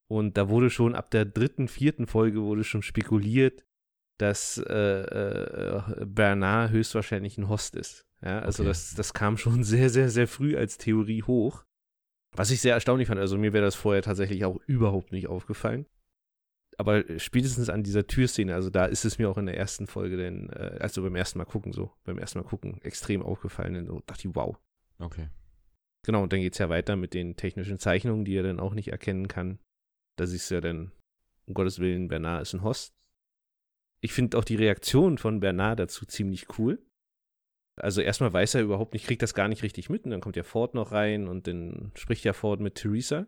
und da wurde schon ab der dritten, vierten Folge wurde schon spekuliert, dass äh, äh, Bernard höchstwahrscheinlich ein Host ist. Ja, also okay. das, das kam schon sehr, sehr, sehr früh als Theorie hoch. Was ich sehr erstaunlich fand, also mir wäre das vorher tatsächlich auch überhaupt nicht aufgefallen aber spätestens an dieser Türszene, also da ist es mir auch in der ersten Folge, denn, äh, also beim ersten Mal gucken, so, beim ersten Mal gucken, extrem aufgefallen. Und so dachte ich, wow.
Okay.
Genau, und dann geht es ja weiter mit den technischen Zeichnungen, die er dann auch nicht erkennen kann. Da siehst du ja dann, um Gottes Willen, Bernard ist ein Host. Ich finde auch die Reaktion von Bernard dazu ziemlich cool. Also erstmal weiß er überhaupt nicht, kriegt das gar nicht richtig mit und dann kommt ja Ford noch rein und dann spricht ja Ford mit Theresa.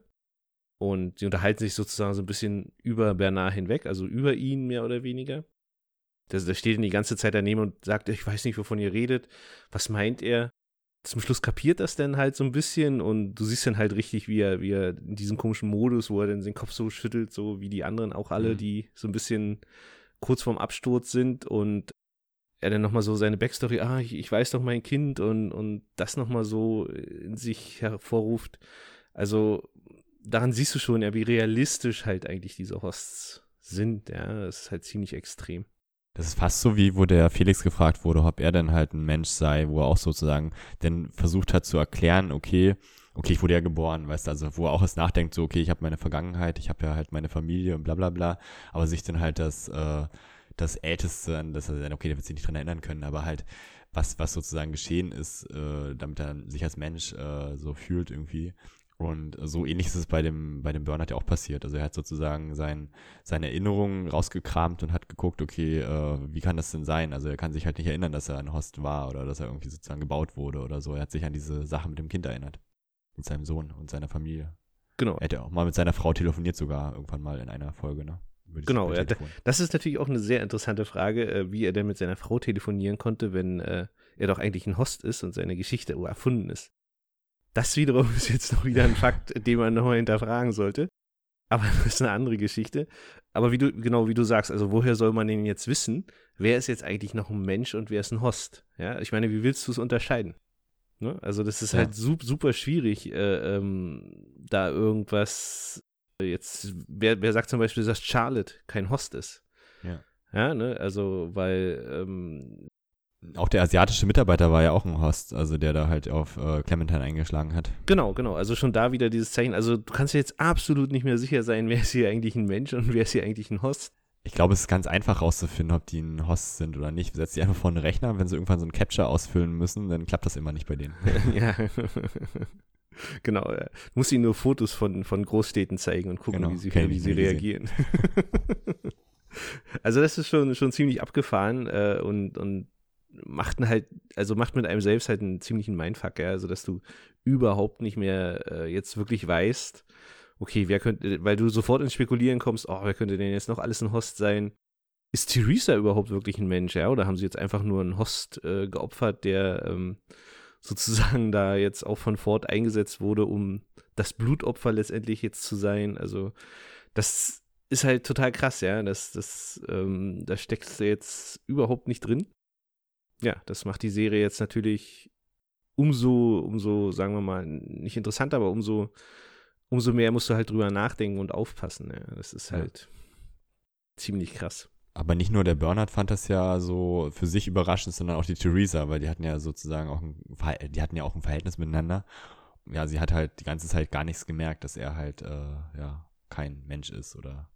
Und sie unterhalten sich sozusagen so ein bisschen über Bernard hinweg, also über ihn mehr oder weniger. Der, der steht ihn die ganze Zeit daneben und sagt, ich weiß nicht, wovon ihr redet. Was meint er? Zum Schluss kapiert das dann halt so ein bisschen und du siehst dann halt richtig, wie er, wie er in diesem komischen Modus, wo er dann den Kopf so schüttelt, so wie die anderen auch alle, mhm. die so ein bisschen kurz vorm Absturz sind und er dann nochmal so seine Backstory, ah, ich, ich weiß doch mein Kind und, und das nochmal so in sich hervorruft. Also daran siehst du schon, ja, wie realistisch halt eigentlich diese Hosts sind. Ja, das ist halt ziemlich extrem.
Das ist fast so, wie wo der Felix gefragt wurde, ob er denn halt ein Mensch sei, wo er auch sozusagen denn versucht hat zu erklären, okay, okay, ich wurde ja geboren, weißt du, also wo er auch es nachdenkt, so, okay, ich habe meine Vergangenheit, ich habe ja halt meine Familie und bla bla bla, aber sich dann halt das, äh, das Älteste, an das er dann, okay, der wird sich nicht dran erinnern können, aber halt, was, was sozusagen geschehen ist, äh, damit er sich als Mensch äh, so fühlt irgendwie, und so ähnlich ist es bei dem, bei dem Burnout ja auch passiert. Also er hat sozusagen sein, seine Erinnerungen rausgekramt und hat geguckt, okay, äh, wie kann das denn sein? Also er kann sich halt nicht erinnern, dass er ein Host war oder dass er irgendwie sozusagen gebaut wurde oder so. Er hat sich an diese Sache mit dem Kind erinnert. Mit seinem Sohn und seiner Familie.
Genau.
Er hat ja auch mal mit seiner Frau telefoniert sogar irgendwann mal in einer Folge, ne?
Genau, ja, das ist natürlich auch eine sehr interessante Frage, äh, wie er denn mit seiner Frau telefonieren konnte, wenn äh, er doch eigentlich ein Host ist und seine Geschichte erfunden ist. Das wiederum ist jetzt noch wieder ein Fakt, den man nochmal hinterfragen sollte. Aber das ist eine andere Geschichte. Aber wie du, genau wie du sagst, also woher soll man denn jetzt wissen, wer ist jetzt eigentlich noch ein Mensch und wer ist ein Host? Ja, ich meine, wie willst du es unterscheiden? Ne? Also, das ist ja. halt super, super schwierig, äh, ähm, da irgendwas jetzt, wer, wer sagt zum Beispiel, dass Charlotte kein Host ist?
Ja.
Ja, ne, also, weil ähm,
auch der asiatische Mitarbeiter war ja auch ein Host, also der da halt auf äh, Clementine eingeschlagen hat.
Genau, genau. Also schon da wieder dieses Zeichen. Also du kannst jetzt absolut nicht mehr sicher sein, wer ist hier eigentlich ein Mensch und wer ist hier eigentlich ein Host.
Ich glaube, es ist ganz einfach rauszufinden, ob die ein Host sind oder nicht. Setzt die einfach vor einen Rechner, wenn sie irgendwann so ein Capture ausfüllen müssen, dann klappt das immer nicht bei denen.
ja. genau. Du musst ihnen nur Fotos von, von Großstädten zeigen und gucken, genau. wie sie, wie sie reagieren. also das ist schon, schon ziemlich abgefahren äh, und, und macht halt, also macht mit einem selbst halt einen ziemlichen Mindfuck, ja? also dass du überhaupt nicht mehr äh, jetzt wirklich weißt, okay, wer könnte, weil du sofort ins Spekulieren kommst, oh, wer könnte denn jetzt noch alles ein Host sein? Ist Theresa überhaupt wirklich ein Mensch, ja? Oder haben sie jetzt einfach nur einen Host äh, geopfert, der ähm, sozusagen da jetzt auch von Ford eingesetzt wurde, um das Blutopfer letztendlich jetzt zu sein? Also, das ist halt total krass, ja. Das, das, ähm, da steckst du jetzt überhaupt nicht drin. Ja, das macht die Serie jetzt natürlich umso, umso, sagen wir mal, nicht interessanter, aber umso umso mehr musst du halt drüber nachdenken und aufpassen. Ja. Das ist halt ja. ziemlich krass.
Aber nicht nur der Bernhard fand das ja so für sich überraschend, sondern auch die Theresa, weil die hatten ja sozusagen auch ein, die hatten ja auch ein Verhältnis miteinander. Ja, sie hat halt die ganze Zeit gar nichts gemerkt, dass er halt, äh, ja, kein Mensch ist oder.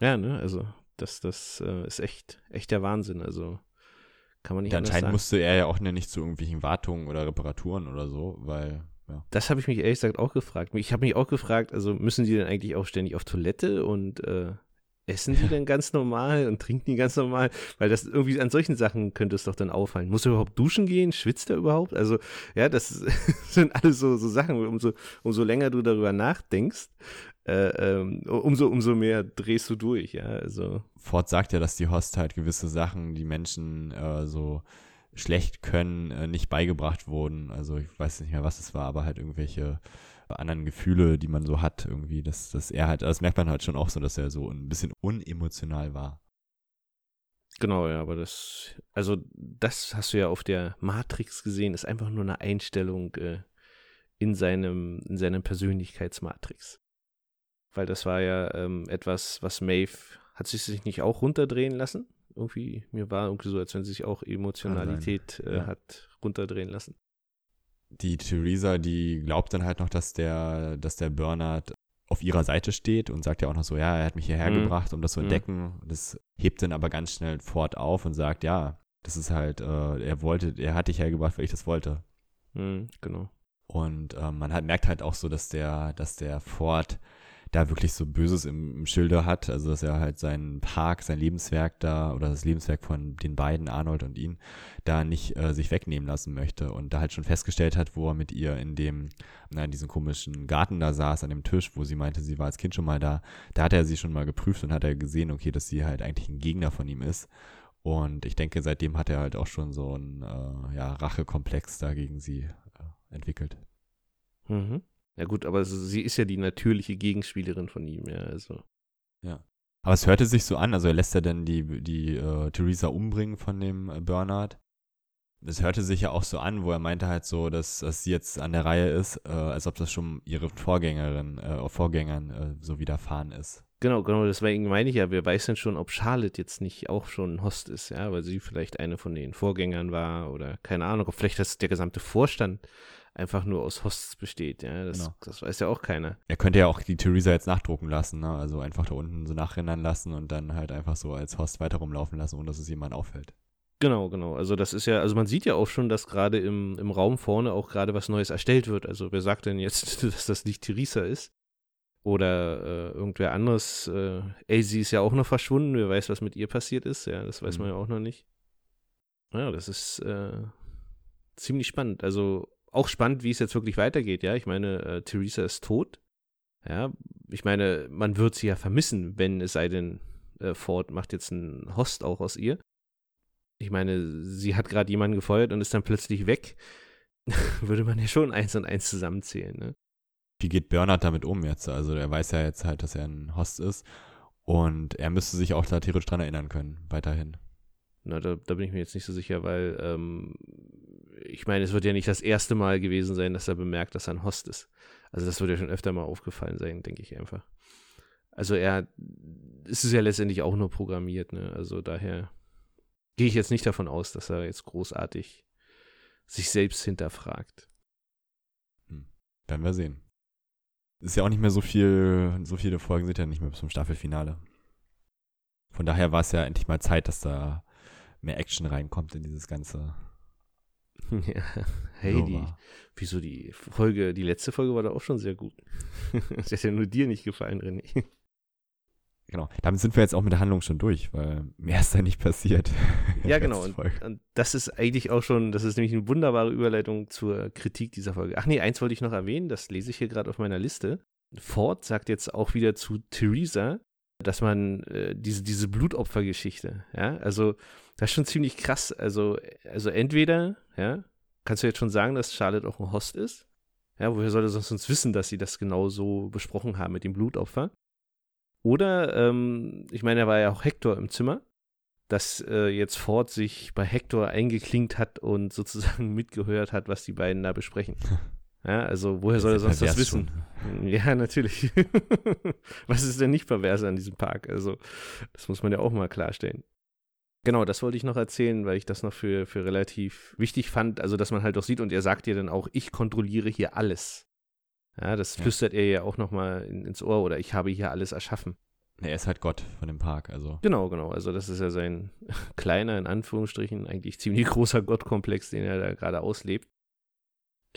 Ja, ne, also das, das äh, ist echt, echt der Wahnsinn. Also kann man nicht ja,
Anscheinend musste er ja auch nicht zu irgendwelchen Wartungen oder Reparaturen oder so, weil ja.
Das habe ich mich ehrlich gesagt auch gefragt. Ich habe mich auch gefragt, also müssen die denn eigentlich auch ständig auf Toilette und äh, essen die denn ganz normal und trinken die ganz normal? Weil das irgendwie an solchen Sachen könnte es doch dann auffallen. Muss er überhaupt duschen gehen? Schwitzt er überhaupt? Also, ja, das sind alles so, so Sachen. Umso, umso länger du darüber nachdenkst, äh, ähm, umso, umso mehr drehst du durch, ja. Also.
Ford sagt ja, dass die Host halt gewisse Sachen, die Menschen äh, so schlecht können, äh, nicht beigebracht wurden. Also ich weiß nicht mehr, was es war, aber halt irgendwelche anderen Gefühle, die man so hat, irgendwie, dass, dass er halt, das merkt man halt schon auch so, dass er so ein bisschen unemotional war.
Genau, ja, aber das, also das hast du ja auf der Matrix gesehen, ist einfach nur eine Einstellung äh, in seinem, in seinem Persönlichkeitsmatrix. Weil das war ja ähm, etwas, was Maeve, hat sie sich nicht auch runterdrehen lassen? irgendwie, mir war irgendwie so, als wenn sie sich auch Emotionalität äh, ja. hat runterdrehen lassen.
Die Theresa, die glaubt dann halt noch, dass der, dass der Bernard auf ihrer Seite steht und sagt ja auch noch so, ja, er hat mich hierher mhm. gebracht, um das zu mhm. entdecken. Das hebt dann aber ganz schnell fort auf und sagt, ja, das ist halt, äh, er wollte, er hat dich hergebracht, weil ich das wollte.
Mhm, genau.
Und äh, man hat, merkt halt auch so, dass der, dass der Ford da wirklich so Böses im, im Schilde hat. Also dass er halt sein Park, sein Lebenswerk da oder das Lebenswerk von den beiden, Arnold und ihn, da nicht äh, sich wegnehmen lassen möchte. Und da halt schon festgestellt hat, wo er mit ihr in dem, na, in diesem komischen Garten da saß, an dem Tisch, wo sie meinte, sie war als Kind schon mal da. Da hat er sie schon mal geprüft und hat er gesehen, okay, dass sie halt eigentlich ein Gegner von ihm ist. Und ich denke, seitdem hat er halt auch schon so einen äh, ja, Rachekomplex da gegen sie äh, entwickelt.
Mhm. Ja gut, aber sie ist ja die natürliche Gegenspielerin von ihm, ja, also.
Ja. Aber es hörte sich so an, also er lässt ja dann die, die äh, Theresa umbringen von dem äh, Bernard. Es hörte sich ja auch so an, wo er meinte halt so, dass, dass sie jetzt an der Reihe ist, äh, als ob das schon ihre Vorgängerin, äh, Vorgängern äh, so widerfahren ist.
Genau, genau, deswegen meine ich ja, wer weiß denn schon, ob Charlotte jetzt nicht auch schon ein Host ist, ja, weil sie vielleicht eine von den Vorgängern war oder keine Ahnung, ob vielleicht das der gesamte Vorstand einfach nur aus Hosts besteht. Ja, das, genau. das weiß ja auch keiner.
Er könnte ja auch die Theresa jetzt nachdrucken lassen, ne? also einfach da unten so nachrennen lassen und dann halt einfach so als Host weiter rumlaufen lassen, ohne dass es jemand auffällt.
Genau, genau. Also das ist ja, also man sieht ja auch schon, dass gerade im, im Raum vorne auch gerade was Neues erstellt wird. Also wer sagt denn jetzt, dass das nicht Theresa ist? Oder äh, irgendwer anderes. Äh, ey, sie ist ja auch noch verschwunden. Wer weiß, was mit ihr passiert ist. Ja, das weiß mhm. man ja auch noch nicht. Ja, das ist äh, ziemlich spannend. Also auch spannend, wie es jetzt wirklich weitergeht, ja. Ich meine, äh, Theresa ist tot. Ja, ich meine, man wird sie ja vermissen, wenn es sei denn, äh, Ford macht jetzt einen Host auch aus ihr. Ich meine, sie hat gerade jemanden gefeuert und ist dann plötzlich weg. Würde man ja schon eins und eins zusammenzählen, ne?
Wie geht Bernhard damit um jetzt? Also er weiß ja jetzt halt, dass er ein Host ist und er müsste sich auch da theoretisch dran erinnern können, weiterhin.
Na, da, da bin ich mir jetzt nicht so sicher, weil ähm, ich meine, es wird ja nicht das erste Mal gewesen sein, dass er bemerkt, dass er ein Host ist. Also das wird ja schon öfter mal aufgefallen sein, denke ich einfach. Also er, es ist ja letztendlich auch nur programmiert, ne? Also daher gehe ich jetzt nicht davon aus, dass er jetzt großartig sich selbst hinterfragt.
Hm. Werden wir sehen. Ist ja auch nicht mehr so viel, so viele Folgen sind ja nicht mehr bis zum Staffelfinale. von daher war es ja endlich mal Zeit, dass da mehr Action reinkommt in dieses ganze.
Ja, hey, die, wieso die Folge, die letzte Folge war da auch schon sehr gut. das hat ja nur dir nicht gefallen, René.
Genau, damit sind wir jetzt auch mit der Handlung schon durch, weil mehr ist da nicht passiert.
Ja, genau. Und, und, das ist eigentlich auch schon, das ist nämlich eine wunderbare Überleitung zur Kritik dieser Folge. Ach nee, eins wollte ich noch erwähnen, das lese ich hier gerade auf meiner Liste. Ford sagt jetzt auch wieder zu Theresa, dass man äh, diese, diese Blutopfergeschichte, ja, also das ist schon ziemlich krass. Also, also entweder, ja, kannst du jetzt schon sagen, dass Charlotte auch ein Host ist? Ja, woher soll er sonst wissen, dass sie das genau so besprochen haben mit dem Blutopfer? Oder, ähm, ich meine, er war ja auch Hector im Zimmer, dass äh, jetzt Ford sich bei Hector eingeklinkt hat und sozusagen mitgehört hat, was die beiden da besprechen. Ja, also woher soll er sonst das wissen? Schon. Ja, natürlich. was ist denn nicht pervers an diesem Park? Also, das muss man ja auch mal klarstellen. Genau, das wollte ich noch erzählen, weil ich das noch für, für relativ wichtig fand. Also, dass man halt auch sieht und er sagt dir dann auch, ich kontrolliere hier alles. Ja, das ja. flüstert er ja auch nochmal in, ins Ohr oder ich habe hier alles erschaffen.
Er ist halt Gott von dem Park, also.
Genau, genau. Also das ist ja sein kleiner, in Anführungsstrichen, eigentlich ziemlich großer Gottkomplex, den er da gerade auslebt.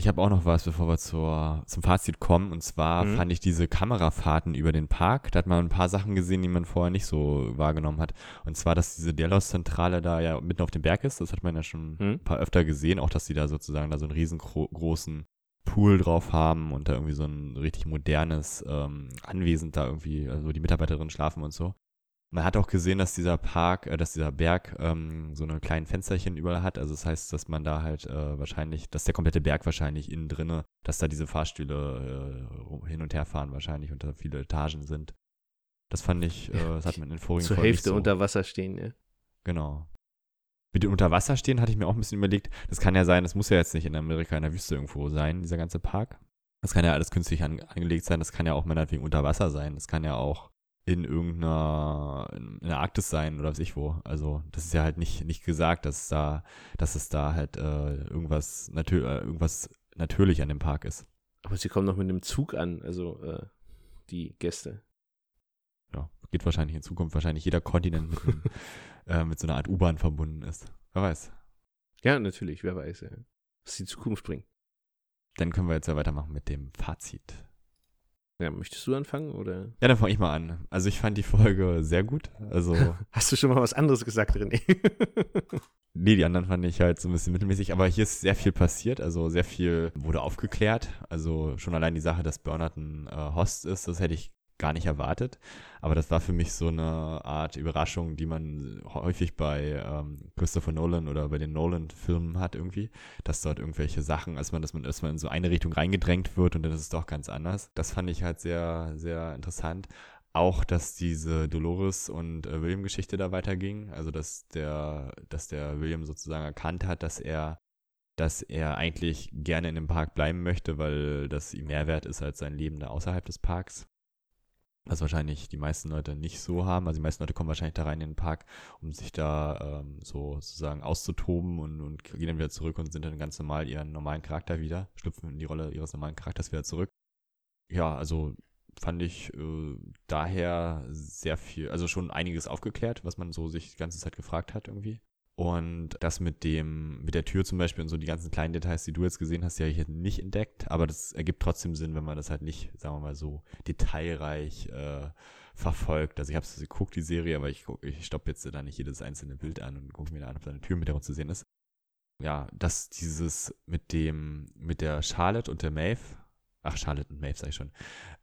Ich habe auch noch was, bevor wir zur, zum Fazit kommen. Und zwar mhm. fand ich diese Kamerafahrten über den Park, da hat man ein paar Sachen gesehen, die man vorher nicht so wahrgenommen hat. Und zwar, dass diese Delos-Zentrale da ja mitten auf dem Berg ist. Das hat man ja schon mhm. ein paar öfter gesehen. Auch, dass die da sozusagen da so einen riesengroßen Pool drauf haben und da irgendwie so ein richtig modernes ähm, Anwesen da irgendwie, also die Mitarbeiterinnen schlafen und so. Man hat auch gesehen, dass dieser Park, äh, dass dieser Berg ähm, so eine kleinen Fensterchen überall hat. Also das heißt, dass man da halt äh, wahrscheinlich, dass der komplette Berg wahrscheinlich innen drinne, dass da diese Fahrstühle äh, hin und her fahren wahrscheinlich und da viele Etagen sind. Das fand ich, äh, das hat man in den vorigen
Zur Hälfte so. unter Wasser stehen, ja.
Genau mit dem Unterwasserstehen hatte ich mir auch ein bisschen überlegt. Das kann ja sein, das muss ja jetzt nicht in Amerika in der Wüste irgendwo sein, dieser ganze Park. Das kann ja alles künstlich an, angelegt sein. Das kann ja auch meinetwegen unter Wasser sein. Das kann ja auch in irgendeiner in der Arktis sein oder was ich wo. Also das ist ja halt nicht, nicht gesagt, dass da, dass es da halt äh, irgendwas, natür äh, irgendwas natürlich an dem Park ist.
Aber sie kommen noch mit einem Zug an, also äh, die Gäste.
Ja, geht wahrscheinlich in Zukunft wahrscheinlich jeder Kontinent mit einem äh, mit so einer Art U-Bahn verbunden ist. Wer weiß.
Ja, natürlich, wer weiß, was die Zukunft bringt.
Dann können wir jetzt ja weitermachen mit dem Fazit.
Ja, möchtest du anfangen oder?
Ja, dann fange ich mal an. Also ich fand die Folge sehr gut. Also
Hast du schon mal was anderes gesagt, René?
nee, die anderen fand ich halt so ein bisschen mittelmäßig, aber hier ist sehr viel passiert. Also sehr viel wurde aufgeklärt. Also schon allein die Sache, dass Bernhard ein äh, Host ist, das hätte ich gar nicht erwartet. Aber das war für mich so eine Art Überraschung, die man häufig bei ähm, Christopher Nolan oder bei den Nolan-Filmen hat irgendwie, dass dort irgendwelche Sachen, als man, dass man erstmal in so eine Richtung reingedrängt wird und dann ist es doch ganz anders. Das fand ich halt sehr, sehr interessant. Auch, dass diese Dolores und äh, William-Geschichte da weiterging. Also, dass der, dass der William sozusagen erkannt hat, dass er dass er eigentlich gerne in dem Park bleiben möchte, weil das ihm mehr wert ist als sein Leben da außerhalb des Parks was wahrscheinlich die meisten Leute nicht so haben. Also die meisten Leute kommen wahrscheinlich da rein in den Park, um sich da ähm, so sozusagen auszutoben und, und gehen dann wieder zurück und sind dann ganz normal ihren normalen Charakter wieder, schlüpfen in die Rolle ihres normalen Charakters wieder zurück. Ja, also fand ich äh, daher sehr viel, also schon einiges aufgeklärt, was man so sich die ganze Zeit gefragt hat irgendwie. Und das mit dem, mit der Tür zum Beispiel und so die ganzen kleinen Details, die du jetzt gesehen hast, die habe ich jetzt nicht entdeckt, aber das ergibt trotzdem Sinn, wenn man das halt nicht, sagen wir mal so, detailreich äh, verfolgt. Also ich habe es geguckt, die Serie, aber ich, ich stoppe jetzt da nicht jedes einzelne Bild an und gucke mir da an, ob da eine Tür mit der zu sehen ist. Ja, dass dieses mit dem, mit der Charlotte und der Maeve, ach, Charlotte und Maeve sag ich schon,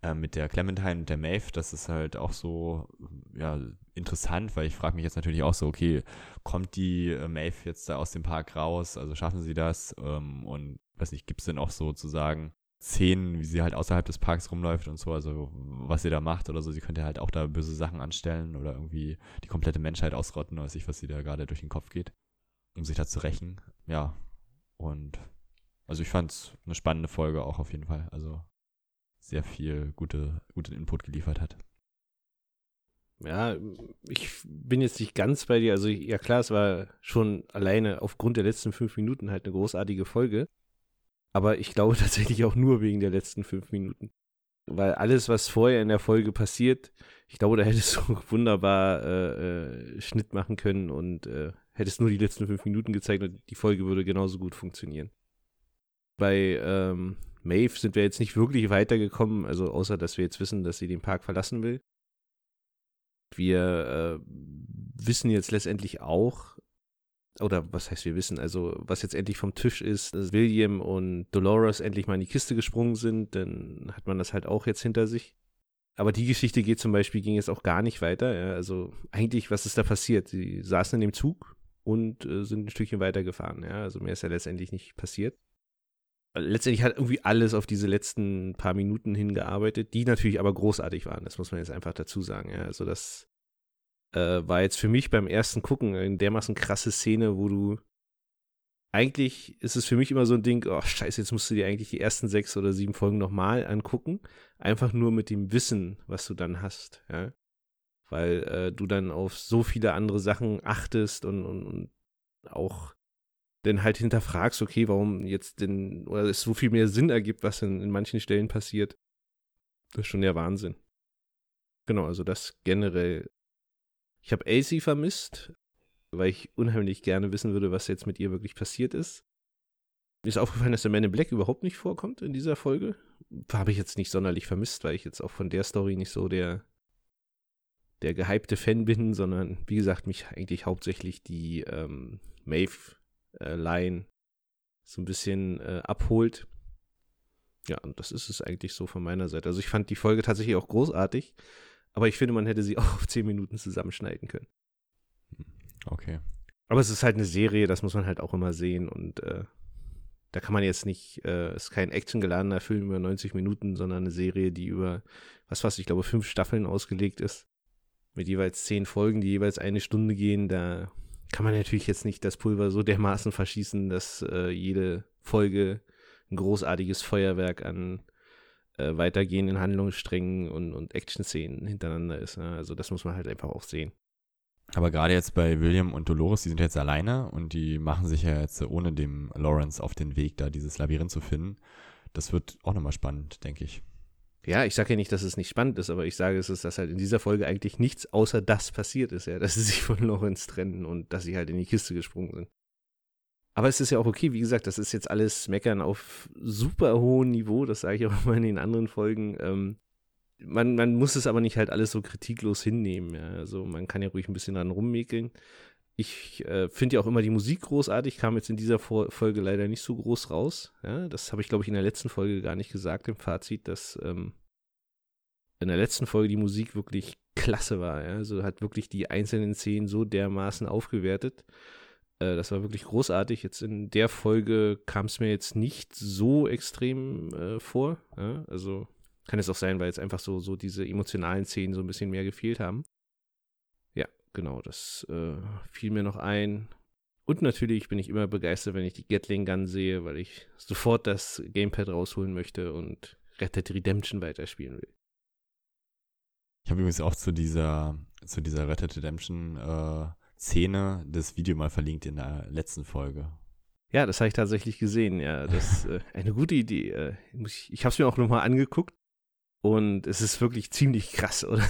äh, mit der Clementine und der Maeve, das ist halt auch so, ja, interessant, weil ich frage mich jetzt natürlich auch so, okay, kommt die äh, Maeve jetzt da aus dem Park raus, also schaffen sie das? Ähm, und weiß nicht, gibt es denn auch sozusagen Szenen, wie sie halt außerhalb des Parks rumläuft und so, also was sie da macht oder so, sie könnte halt auch da böse Sachen anstellen oder irgendwie die komplette Menschheit ausrotten, weiß ich, was sie da gerade durch den Kopf geht, um sich da zu rächen, ja, und also ich fand es eine spannende Folge auch auf jeden Fall, also sehr viel gute, guten Input geliefert hat.
Ja, ich bin jetzt nicht ganz bei dir. Also, ja klar, es war schon alleine aufgrund der letzten fünf Minuten halt eine großartige Folge. Aber ich glaube tatsächlich auch nur wegen der letzten fünf Minuten. weil alles, was vorher in der Folge passiert, ich glaube, da hättest du wunderbar äh, äh, Schnitt machen können und äh, hättest nur die letzten fünf Minuten gezeigt und die Folge würde genauso gut funktionieren. Bei ähm, Maeve sind wir jetzt nicht wirklich weitergekommen, also außer dass wir jetzt wissen, dass sie den Park verlassen will. Wir äh, wissen jetzt letztendlich auch, oder was heißt wir wissen, also was jetzt endlich vom Tisch ist, dass William und Dolores endlich mal in die Kiste gesprungen sind, dann hat man das halt auch jetzt hinter sich. Aber die Geschichte geht zum Beispiel, ging jetzt auch gar nicht weiter. Ja. Also eigentlich, was ist da passiert? Sie saßen in dem Zug und äh, sind ein Stückchen weitergefahren. Ja. Also mehr ist ja letztendlich nicht passiert. Letztendlich hat irgendwie alles auf diese letzten paar Minuten hingearbeitet, die natürlich aber großartig waren. Das muss man jetzt einfach dazu sagen. Ja. Also das äh, war jetzt für mich beim ersten Gucken eine dermaßen krasse Szene, wo du eigentlich ist es für mich immer so ein Ding, oh scheiße, jetzt musst du dir eigentlich die ersten sechs oder sieben Folgen nochmal angucken. Einfach nur mit dem Wissen, was du dann hast, ja. Weil äh, du dann auf so viele andere Sachen achtest und, und, und auch dann halt hinterfragst, okay, warum jetzt denn, oder es so viel mehr Sinn ergibt, was in, in manchen Stellen passiert. Das ist schon der Wahnsinn. Genau, also das generell. Ich habe AC vermisst, weil ich unheimlich gerne wissen würde, was jetzt mit ihr wirklich passiert ist. Mir ist aufgefallen, dass der Man in Black überhaupt nicht vorkommt in dieser Folge. Habe ich jetzt nicht sonderlich vermisst, weil ich jetzt auch von der Story nicht so der, der gehypte Fan bin, sondern wie gesagt, mich eigentlich hauptsächlich die ähm, Maeve-Line äh, so ein bisschen äh, abholt. Ja, und das ist es eigentlich so von meiner Seite. Also ich fand die Folge tatsächlich auch großartig, aber ich finde, man hätte sie auch auf 10 Minuten zusammenschneiden können.
Okay.
Aber es ist halt eine Serie, das muss man halt auch immer sehen und äh, da kann man jetzt nicht, äh, es ist kein actiongeladener Film über 90 Minuten, sondern eine Serie, die über, was weiß ich glaube, fünf Staffeln ausgelegt ist. Mit jeweils zehn Folgen, die jeweils eine Stunde gehen. Da kann man natürlich jetzt nicht das Pulver so dermaßen verschießen, dass äh, jede Folge ein großartiges Feuerwerk an äh, weitergehenden Handlungssträngen und, und Action-Szenen hintereinander ist. Ne? Also das muss man halt einfach auch sehen.
Aber gerade jetzt bei William und Dolores, die sind jetzt alleine und die machen sich ja jetzt ohne dem Lawrence auf den Weg, da dieses Labyrinth zu finden. Das wird auch nochmal spannend, denke ich.
Ja, ich sage ja nicht, dass es nicht spannend ist, aber ich sage es ist, dass halt in dieser Folge eigentlich nichts außer das passiert ist, ja, dass sie sich von Lawrence trennen und dass sie halt in die Kiste gesprungen sind. Aber es ist ja auch okay, wie gesagt, das ist jetzt alles Meckern auf super hohem Niveau, das sage ich auch immer in den anderen Folgen. Ähm, man, man muss es aber nicht halt alles so kritiklos hinnehmen. Ja. Also man kann ja ruhig ein bisschen dran rummäkeln. Ich äh, finde ja auch immer die Musik großartig, kam jetzt in dieser Folge leider nicht so groß raus. Ja. Das habe ich, glaube ich, in der letzten Folge gar nicht gesagt im Fazit, dass ähm, in der letzten Folge die Musik wirklich klasse war. Ja. Also hat wirklich die einzelnen Szenen so dermaßen aufgewertet. Äh, das war wirklich großartig. Jetzt in der Folge kam es mir jetzt nicht so extrem äh, vor. Ja. Also kann es auch sein, weil jetzt einfach so, so diese emotionalen Szenen so ein bisschen mehr gefehlt haben. Genau, das äh, fiel mir noch ein. Und natürlich bin ich immer begeistert, wenn ich die Gatling Gun sehe, weil ich sofort das Gamepad rausholen möchte und Red Dead Redemption weiterspielen will.
Ich habe übrigens auch zu dieser, zu dieser Red Dead Redemption äh, Szene das Video mal verlinkt in der letzten Folge.
Ja, das habe ich tatsächlich gesehen. Ja, das ist äh, eine gute Idee. Äh, ich ich habe es mir auch nochmal angeguckt. Und es ist wirklich ziemlich krass, oder?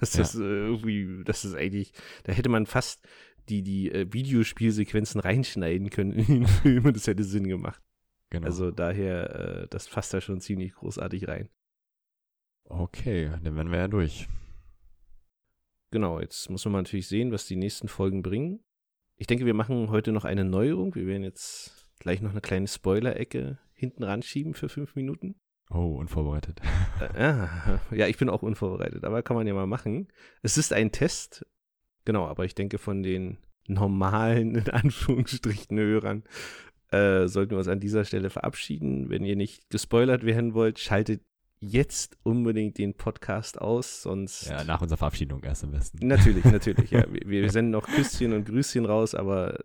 das ja. ist äh, irgendwie, das ist eigentlich, da hätte man fast die, die äh, Videospielsequenzen reinschneiden können in den Film und das hätte Sinn gemacht. Genau. Also daher, äh, das passt da schon ziemlich großartig rein.
Okay, dann werden wir ja durch.
Genau, jetzt muss man natürlich sehen, was die nächsten Folgen bringen. Ich denke, wir machen heute noch eine Neuerung. Wir werden jetzt gleich noch eine kleine Spoiler-Ecke hinten ranschieben für fünf Minuten.
Oh, unvorbereitet.
Äh, ja, ich bin auch unvorbereitet, aber kann man ja mal machen. Es ist ein Test, genau, aber ich denke von den normalen, in Anführungsstrichen, Hörern, äh, sollten wir uns an dieser Stelle verabschieden. Wenn ihr nicht gespoilert werden wollt, schaltet jetzt unbedingt den Podcast aus, sonst.
Ja, nach unserer Verabschiedung erst am besten.
Natürlich, natürlich, ja. Wir, wir senden noch Küsschen und Grüßchen raus, aber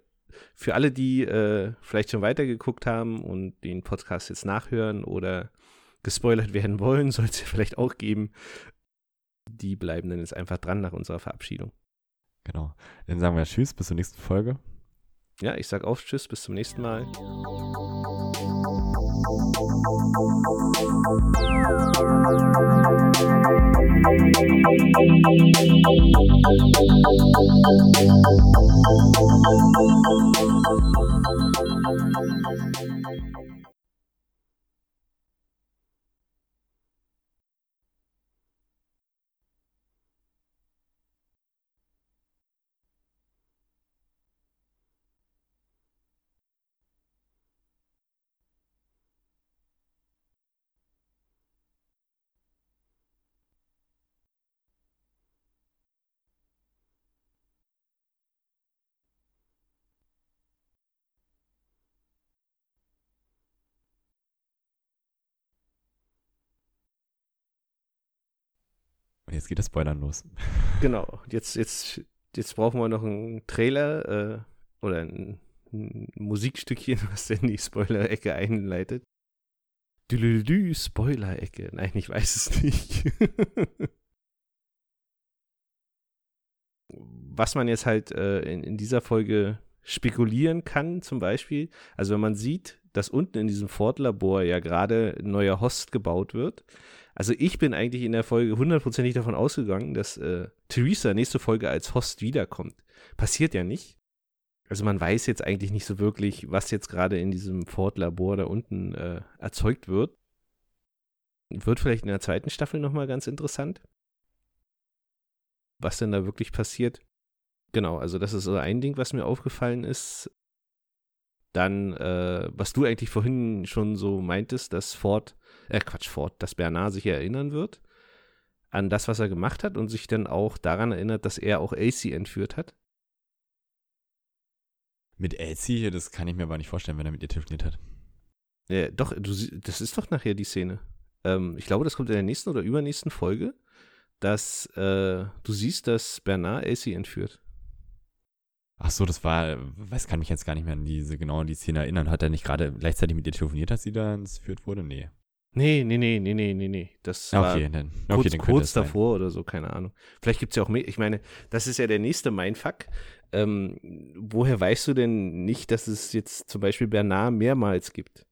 für alle, die äh, vielleicht schon weitergeguckt haben und den Podcast jetzt nachhören oder gespoilert werden wollen, soll es ja vielleicht auch geben. Die bleiben dann jetzt einfach dran nach unserer Verabschiedung.
Genau. Dann sagen wir Tschüss, bis zur nächsten Folge.
Ja, ich sag auf Tschüss, bis zum nächsten Mal.
Und jetzt geht das Spoilern los.
Genau, jetzt, jetzt, jetzt brauchen wir noch einen Trailer äh, oder ein, ein, Musikstückchen, was denn die Spoiler-Ecke einleitet. Dü Spoiler-Ecke. Nein, ich weiß es nicht. was man jetzt halt äh, in, in dieser Folge spekulieren kann, zum Beispiel, also wenn man sieht, dass unten in diesem Ford-Labor ja gerade ein neuer Host gebaut wird, also ich bin eigentlich in der Folge hundertprozentig davon ausgegangen, dass äh, Theresa nächste Folge als Host wiederkommt. Passiert ja nicht. Also man weiß jetzt eigentlich nicht so wirklich, was jetzt gerade in diesem Ford-Labor da unten äh, erzeugt wird. Wird vielleicht in der zweiten Staffel nochmal ganz interessant. Was denn da wirklich passiert. Genau, also das ist so ein Ding, was mir aufgefallen ist. Dann, äh, was du eigentlich vorhin schon so meintest, dass Ford äh Quatsch, Ford, dass Bernard sich erinnern wird an das, was er gemacht hat und sich dann auch daran erinnert, dass er auch Elsie entführt hat.
Mit Elsie, das kann ich mir aber nicht vorstellen, wenn er mit ihr telefoniert hat.
Ja, doch, du, das ist doch nachher die Szene. Ähm, ich glaube, das kommt in der nächsten oder übernächsten Folge, dass äh, du siehst, dass Bernard Elsie entführt.
Ach so, das war, weiß, kann mich jetzt gar nicht mehr an diese genau an die Szene erinnern. Hat er nicht gerade gleichzeitig mit ihr telefoniert, als sie da entführt wurde? Nee.
Nee, nee, nee, nee, nee, nee, nee. Das
okay,
war
dann,
okay,
kurz,
kurz davor oder so, keine Ahnung. Vielleicht gibt es ja auch mehr. Ich meine, das ist ja der nächste Mindfuck. Ähm, woher weißt du denn nicht, dass es jetzt zum Beispiel Bernard mehrmals gibt?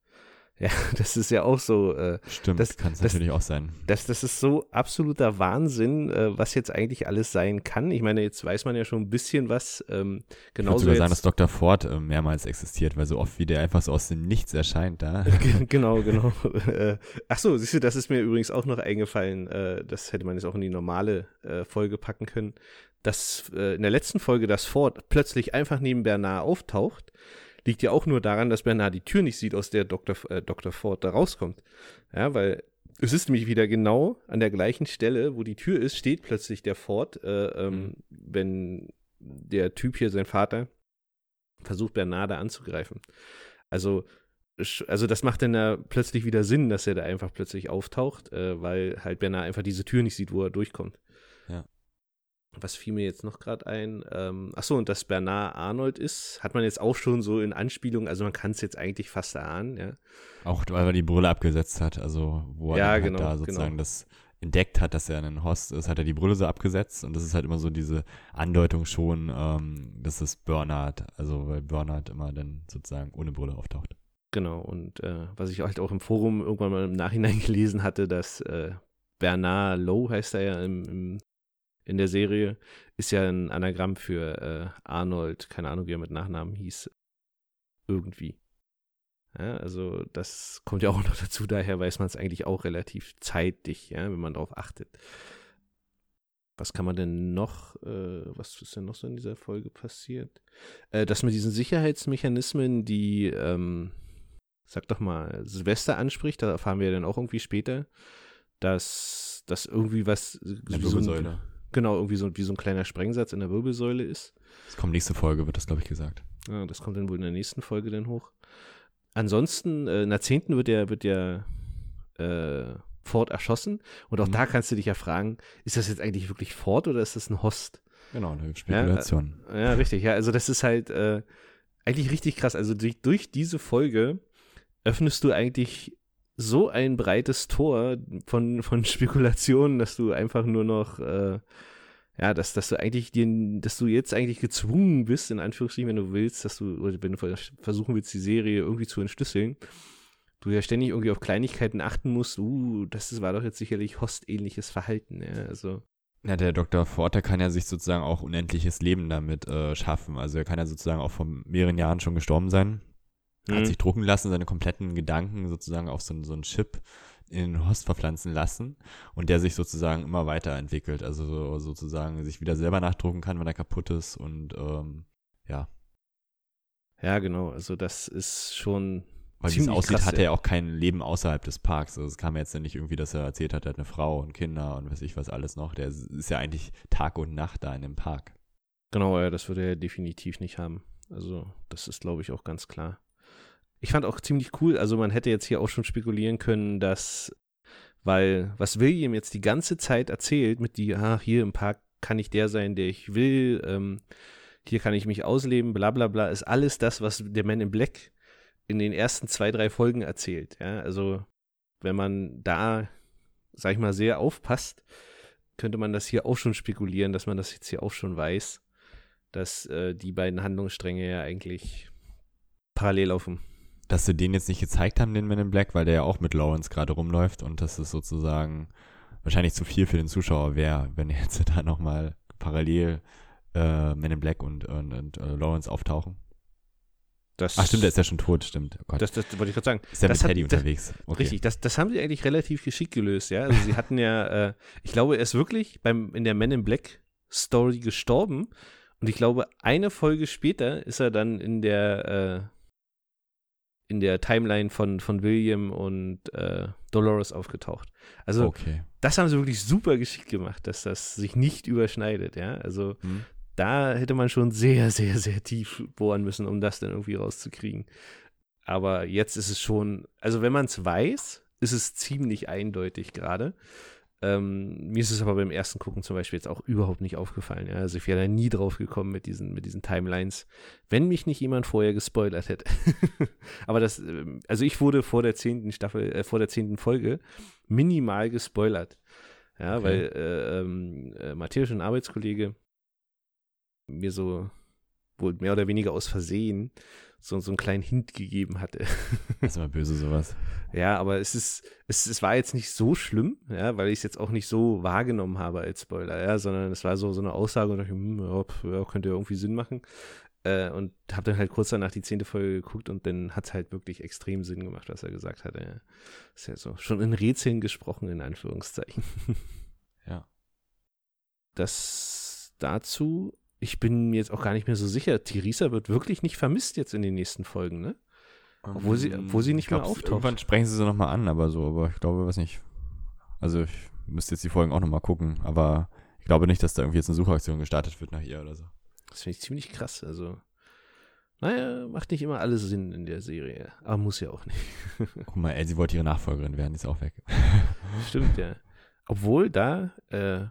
Ja, das ist ja auch so. Äh,
Stimmt, das kann es natürlich auch sein.
Das, das ist so absoluter Wahnsinn, äh, was jetzt eigentlich alles sein kann. Ich meine, jetzt weiß man ja schon ein bisschen was. Ähm, genauso
ich würde sagen, dass Dr. Ford äh, mehrmals existiert, weil so oft wie der einfach so aus dem Nichts erscheint da.
genau, genau. äh, ach so, siehst du, das ist mir übrigens auch noch eingefallen. Äh, das hätte man jetzt auch in die normale äh, Folge packen können. Dass äh, in der letzten Folge, dass Ford plötzlich einfach neben Bernard auftaucht liegt ja auch nur daran, dass Bernard die Tür nicht sieht, aus der Dr. Äh, Dr. Ford da rauskommt. Ja, weil es ist nämlich wieder genau an der gleichen Stelle, wo die Tür ist, steht plötzlich der Ford, äh, ähm, mhm. wenn der Typ hier, sein Vater, versucht Bernard da anzugreifen. Also, also das macht dann ja plötzlich wieder Sinn, dass er da einfach plötzlich auftaucht, äh, weil halt Bernard einfach diese Tür nicht sieht, wo er durchkommt. Was fiel mir jetzt noch gerade ein? Ähm, achso, und dass Bernard Arnold ist, hat man jetzt auch schon so in Anspielung, also man kann es jetzt eigentlich fast erahnen, ja.
Auch weil er die Brille abgesetzt hat, also wo er
ja,
halt
genau,
da sozusagen
genau.
das entdeckt hat, dass er ein Host ist, hat er die Brille so abgesetzt und das ist halt immer so diese Andeutung schon, ähm, dass es Bernard, also weil Bernard immer dann sozusagen ohne Brille auftaucht.
Genau, und äh, was ich halt auch im Forum irgendwann mal im Nachhinein gelesen hatte, dass äh, Bernard Lowe heißt er ja im, im in der Serie, ist ja ein Anagramm für äh, Arnold, keine Ahnung, wie er mit Nachnamen hieß. Irgendwie. Ja, also das kommt ja auch noch dazu, daher weiß man es eigentlich auch relativ zeitig, ja, wenn man darauf achtet. Was kann man denn noch, äh, was ist denn noch so in dieser Folge passiert? Äh, das mit diesen Sicherheitsmechanismen, die, ähm, sag doch mal, Silvester anspricht, da erfahren wir ja dann auch irgendwie später, dass das irgendwie was.
Eine Wirbelsäule.
Genau, irgendwie so wie so ein kleiner Sprengsatz in der Wirbelsäule ist.
Das kommt nächste Folge, wird das, glaube ich, gesagt.
Ja, das kommt dann wohl in der nächsten Folge dann hoch. Ansonsten, äh, in der zehnten wird ja, wird ja äh, Ford erschossen. Und auch mhm. da kannst du dich ja fragen, ist das jetzt eigentlich wirklich Ford oder ist das ein Host?
Genau, eine Spekulation.
Ja, äh, ja richtig. Ja, also das ist halt äh, eigentlich richtig krass. Also durch, durch diese Folge öffnest du eigentlich so ein breites Tor von, von Spekulationen, dass du einfach nur noch, äh, ja, dass, dass du eigentlich den, dass du jetzt eigentlich gezwungen bist, in Anführungsstrichen, wenn du willst, dass du, oder wenn du versuchen willst, die Serie irgendwie zu entschlüsseln, du ja ständig irgendwie auf Kleinigkeiten achten musst, uh, das war doch jetzt sicherlich hostähnliches Verhalten, ja, also.
Ja, der Dr. Forte kann ja sich sozusagen auch unendliches Leben damit äh, schaffen. Also er kann ja sozusagen auch vor mehreren Jahren schon gestorben sein. Mhm. Hat sich drucken lassen, seine kompletten Gedanken sozusagen auf so, so einen Chip in den Host verpflanzen lassen und der sich sozusagen immer weiterentwickelt. Also so, sozusagen sich wieder selber nachdrucken kann, wenn er kaputt ist und ähm, ja.
Ja, genau. Also das ist schon
weil wie es aussieht, krass, hat er ja auch kein Leben außerhalb des Parks. Also es kam jetzt ja nicht irgendwie, dass er erzählt hat, er hat eine Frau und Kinder und weiß ich was alles noch. Der ist ja eigentlich Tag und Nacht da in dem Park.
Genau, ja, das würde er definitiv nicht haben. Also das ist, glaube ich, auch ganz klar. Ich fand auch ziemlich cool, also man hätte jetzt hier auch schon spekulieren können, dass, weil was William jetzt die ganze Zeit erzählt, mit die, ah, hier im Park kann ich der sein, der ich will, ähm, hier kann ich mich ausleben, bla bla bla, ist alles das, was der Man in Black in den ersten zwei, drei Folgen erzählt. Ja? Also wenn man da, sag ich mal, sehr aufpasst, könnte man das hier auch schon spekulieren, dass man das jetzt hier auch schon weiß, dass äh, die beiden Handlungsstränge ja eigentlich parallel laufen.
Dass sie den jetzt nicht gezeigt haben, den Men in Black, weil der ja auch mit Lawrence gerade rumläuft und das ist sozusagen wahrscheinlich zu viel für den Zuschauer wäre, wenn jetzt da nochmal parallel äh, Men in Black und, und, und äh, Lawrence auftauchen.
Das,
Ach stimmt, der ist ja schon tot, stimmt.
Oh das, das wollte ich gerade sagen.
Ist ja mit Teddy unterwegs.
Okay. Richtig, das, das haben sie eigentlich relativ geschickt gelöst, ja. Also sie hatten ja, äh, ich glaube, er ist wirklich beim, in der Men in Black Story gestorben. Und ich glaube, eine Folge später ist er dann in der, äh, in der Timeline von, von William und äh, Dolores aufgetaucht. Also,
okay.
das haben sie wirklich super geschickt gemacht, dass das sich nicht überschneidet, ja. Also, hm da hätte man schon sehr, sehr, sehr tief bohren müssen, um das dann irgendwie rauszukriegen. Aber jetzt ist es schon, also wenn man es weiß, ist es ziemlich eindeutig gerade. Ähm, mir ist es aber beim ersten Gucken zum Beispiel jetzt auch überhaupt nicht aufgefallen. Ja? Also ich wäre da nie drauf gekommen mit diesen, mit diesen Timelines, wenn mich nicht jemand vorher gespoilert hätte. aber das, ähm, also ich wurde vor der zehnten Staffel, äh, vor der zehnten Folge minimal gespoilert. Ja, okay. weil äh, ähm, äh, Matthäus, ein Arbeitskollege, mir so wohl mehr oder weniger aus Versehen so, so einen kleinen Hint gegeben hatte.
Das ist immer böse, sowas.
ja, aber es ist, es, es war jetzt nicht so schlimm, ja, weil ich es jetzt auch nicht so wahrgenommen habe als Spoiler, ja, sondern es war so, so eine Aussage und dachte, hm, ja, könnte ja irgendwie Sinn machen. Äh, und habe dann halt kurz danach die zehnte Folge geguckt und dann hat es halt wirklich extrem Sinn gemacht, was er gesagt hat. Ja. Ist ja so schon in Rätseln gesprochen, in Anführungszeichen.
ja.
Das dazu ich bin mir jetzt auch gar nicht mehr so sicher. Theresa wird wirklich nicht vermisst jetzt in den nächsten Folgen, ne? Obwohl sie, obwohl sie nicht glaub, mehr auftaucht.
Irgendwann sprechen sie sie nochmal an, aber so, aber ich glaube, was nicht. Also ich müsste jetzt die Folgen auch nochmal gucken, aber ich glaube nicht, dass da irgendwie jetzt eine Suchaktion gestartet wird nach ihr oder so.
Das finde ich ziemlich krass. Also, naja, macht nicht immer alles Sinn in der Serie. Aber muss ja auch nicht.
Guck mal, Elsie wollte ihre Nachfolgerin werden, die ist auch weg.
Stimmt, ja. Obwohl da äh,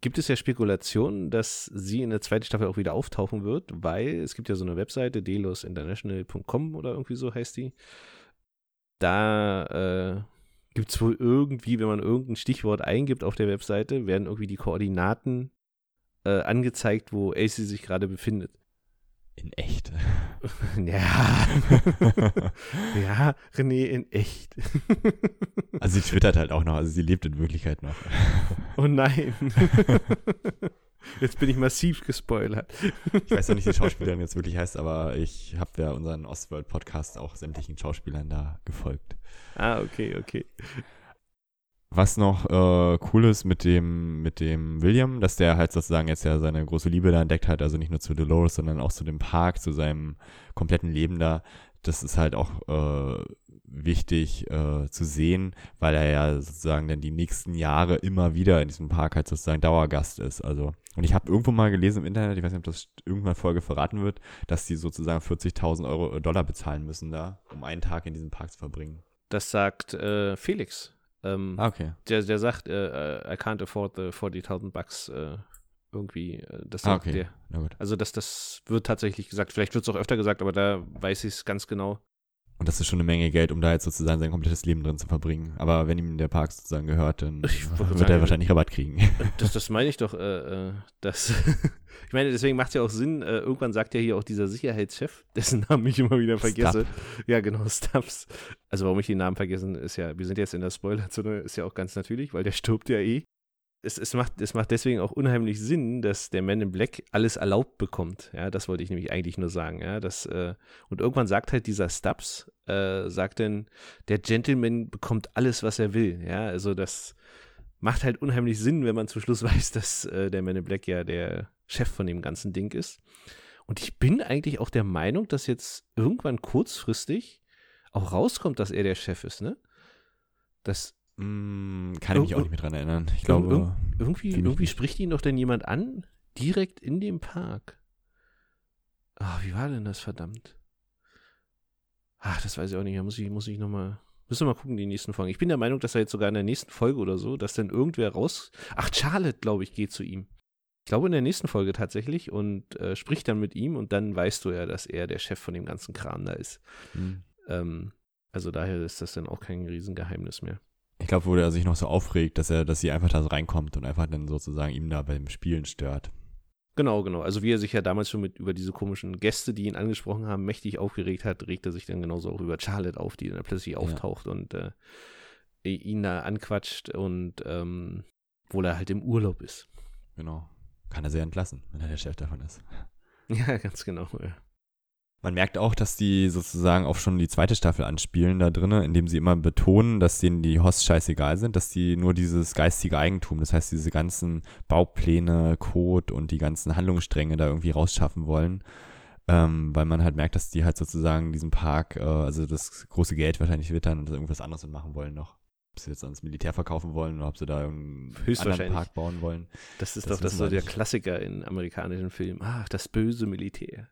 gibt es ja Spekulationen, dass sie in der zweiten Staffel auch wieder auftauchen wird, weil es gibt ja so eine Webseite, delosinternational.com oder irgendwie so heißt die. Da äh, gibt es wohl irgendwie, wenn man irgendein Stichwort eingibt auf der Webseite, werden irgendwie die Koordinaten äh, angezeigt, wo AC sich gerade befindet.
In echt.
Ja. ja, René, in echt.
also sie twittert halt auch noch, also sie lebt in Wirklichkeit noch.
Oh nein. Jetzt bin ich massiv gespoilert.
Ich weiß ja nicht, wie die Schauspielerin jetzt wirklich heißt, aber ich habe ja unseren Ostworld-Podcast auch sämtlichen Schauspielern da gefolgt.
Ah, okay, okay.
Was noch äh, cool ist mit dem, mit dem William, dass der halt sozusagen jetzt ja seine große Liebe da entdeckt hat, also nicht nur zu Dolores, sondern auch zu dem Park, zu seinem kompletten Leben da. Das ist halt auch äh, wichtig äh, zu sehen, weil er ja sozusagen dann die nächsten Jahre immer wieder in diesem Park halt sozusagen Dauergast ist. Also, und ich habe irgendwo mal gelesen im Internet, ich weiß nicht, ob das irgendwann Folge verraten wird, dass die sozusagen 40.000 Euro äh, Dollar bezahlen müssen da, um einen Tag in diesem Park zu verbringen.
Das sagt äh, Felix ähm,
ah, okay.
Der, der sagt, äh, I can't afford the 40.000 Bucks äh, irgendwie. Äh, das
ah, okay.
Der, also das, das wird tatsächlich gesagt. Vielleicht wird es auch öfter gesagt, aber da weiß ich es ganz genau.
Und das ist schon eine Menge Geld, um da jetzt sozusagen sein komplettes Leben drin zu verbringen. Aber wenn ihm der Park sozusagen gehört, dann wird
sagen,
er wahrscheinlich Rabatt kriegen.
Das, das meine ich doch, äh, äh, das, ich meine, deswegen macht es ja auch Sinn, äh, irgendwann sagt ja hier auch dieser Sicherheitschef, dessen Namen ich immer wieder vergesse. Ja, genau, Stubbs. Also warum ich den Namen vergessen, ist ja, wir sind jetzt in der Spoilerzone, ist ja auch ganz natürlich, weil der stirbt ja eh. Es, es, macht, es macht deswegen auch unheimlich Sinn, dass der Man in Black alles erlaubt bekommt. Ja, das wollte ich nämlich eigentlich nur sagen. Ja, dass, äh, und irgendwann sagt halt dieser Stubbs, äh, sagt dann, der Gentleman bekommt alles, was er will. Ja, also das macht halt unheimlich Sinn, wenn man zum Schluss weiß, dass äh, der Man in Black ja der Chef von dem ganzen Ding ist. Und ich bin eigentlich auch der Meinung, dass jetzt irgendwann kurzfristig auch rauskommt, dass er der Chef ist, ne? Das
Mm, kann ich mich auch nicht mehr dran erinnern. Ich
ir-
glaube,
ir- irgendwie, irgendwie spricht ihn doch denn jemand an, direkt in dem Park. Ah, wie war denn das, verdammt? Ach, das weiß ich auch nicht. Da muss ich, muss ich nochmal. Müssen wir mal gucken, die nächsten Folgen. Ich bin der Meinung, dass er jetzt sogar in der nächsten Folge oder so, dass dann irgendwer raus. Ach, Charlotte, glaube ich, geht zu ihm. Ich glaube in der nächsten Folge tatsächlich und äh, spricht dann mit ihm und dann weißt du ja, dass er der Chef von dem ganzen Kram da ist.
mm,
Ähm, also daher ist das dann auch kein Riesengeheimnis mehr.
Ich glaube, wo er sich noch so aufregt, dass er, dass sie einfach da so reinkommt und einfach dann sozusagen ihm da beim Spielen stört.
Genau, genau. Also wie er sich ja damals schon mit über diese komischen Gäste, die ihn angesprochen haben, mächtig aufgeregt hat, regt er sich dann genauso auch über Charlotte auf, die dann plötzlich auftaucht und äh, ihn da anquatscht und ähm, obwohl er halt im Urlaub ist.
Genau. Kann er sehr entlassen, wenn er der Chef davon ist.
Ja, ganz genau. Ja.
Man merkt auch, dass die sozusagen auch schon die zweite Staffel anspielen da drinnen, indem sie immer betonen, dass denen die Hosts scheißegal sind, dass die nur dieses geistige Eigentum, das heißt diese ganzen Baupläne, Code und die ganzen Handlungsstränge da irgendwie rausschaffen wollen. Ähm, weil man halt merkt, dass die halt sozusagen diesen Park, äh, also das große Geld wahrscheinlich wittern und irgendwas anderes machen wollen noch. Ob sie jetzt ans Militär verkaufen wollen oder ob sie da irgendeinen anderen. Park bauen wollen.
Das ist
Das
doch das so der. Klassiker in amerikanischen Filmen. Ach, das böse Militär.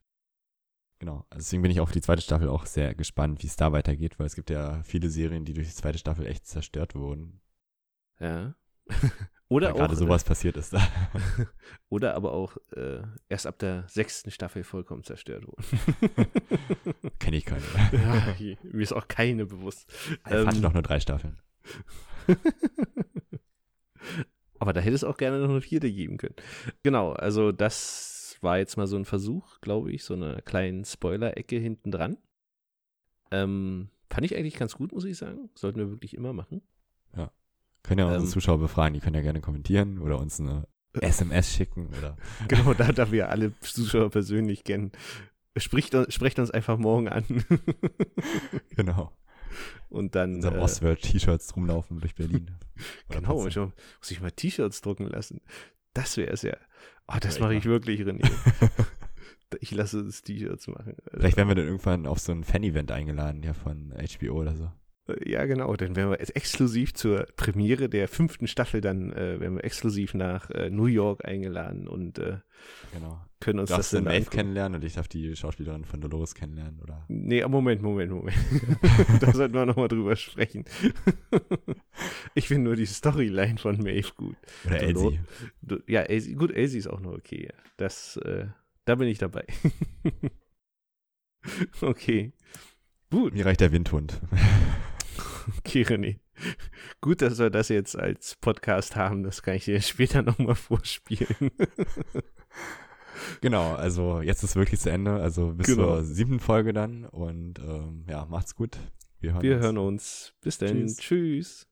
Genau. Also deswegen bin ich auf die zweite Staffel auch sehr gespannt, wie es da weitergeht, weil es gibt ja viele Serien, die durch die zweite Staffel echt zerstört wurden.
Ja. Oder auch,
gerade sowas passiert ist da.
Äh, oder aber auch äh, erst ab der sechsten Staffel vollkommen zerstört wurden.
Kenne ich keine.
ja, mir ist auch keine bewusst.
Ich hatte
Ähm,
noch nur drei Staffeln.
Aber da hätte es auch gerne noch eine vierte geben können. Genau, also das war jetzt mal so ein Versuch, glaube ich, so eine kleine Spoiler-Ecke hinten dran. Ähm, fand ich eigentlich ganz gut, muss ich sagen. Sollten wir wirklich immer machen.
Können ja unsere
ähm,
Zuschauer befragen, die können ja gerne kommentieren oder uns eine SMS schicken oder
Genau, da, da wir alle Zuschauer persönlich kennen. Spricht, uns- sprecht uns einfach morgen an.
genau.
Und dann.
In unserem
äh,
Ostworld-T-Shirts rumlaufen durch Berlin.
Genau, muss ich mal T-Shirts drucken lassen. Das wäre es ja. Oh, das mache ich wirklich, René. ich lasse uns T-Shirts machen.
Vielleicht werden wir dann irgendwann auf so ein Fan-Event eingeladen, ja, von HBO oder so.
Ja, genau. Dann werden wir jetzt exklusiv zur Premiere der fünften Staffel, dann äh, werden wir exklusiv nach äh, New York eingeladen und äh,
Genau.
können uns das
dann Maeve kennenlernen und ich darf die Schauspielerin von Dolores kennenlernen, oder?
Nee, Moment, Moment, Moment. da sollten wir nochmal drüber sprechen. ich finde nur die Storyline von Maeve gut.
Oder Elsie.
Ja, Elsie, gut, Elsie ist auch noch okay. Das, äh, da bin ich dabei. okay. Gut,
Mir reicht der Windhund.
René. Gut, dass wir das jetzt als Podcast haben. Das kann ich dir später nochmal vorspielen.
Genau, also jetzt ist wirklich zu Ende. Also bis
Genau.
zur siebten Folge dann. Und ähm, ja, macht's gut. Wir hören
Wir
uns.
hören uns. Bis dann.
Tschüss.
Tschüss.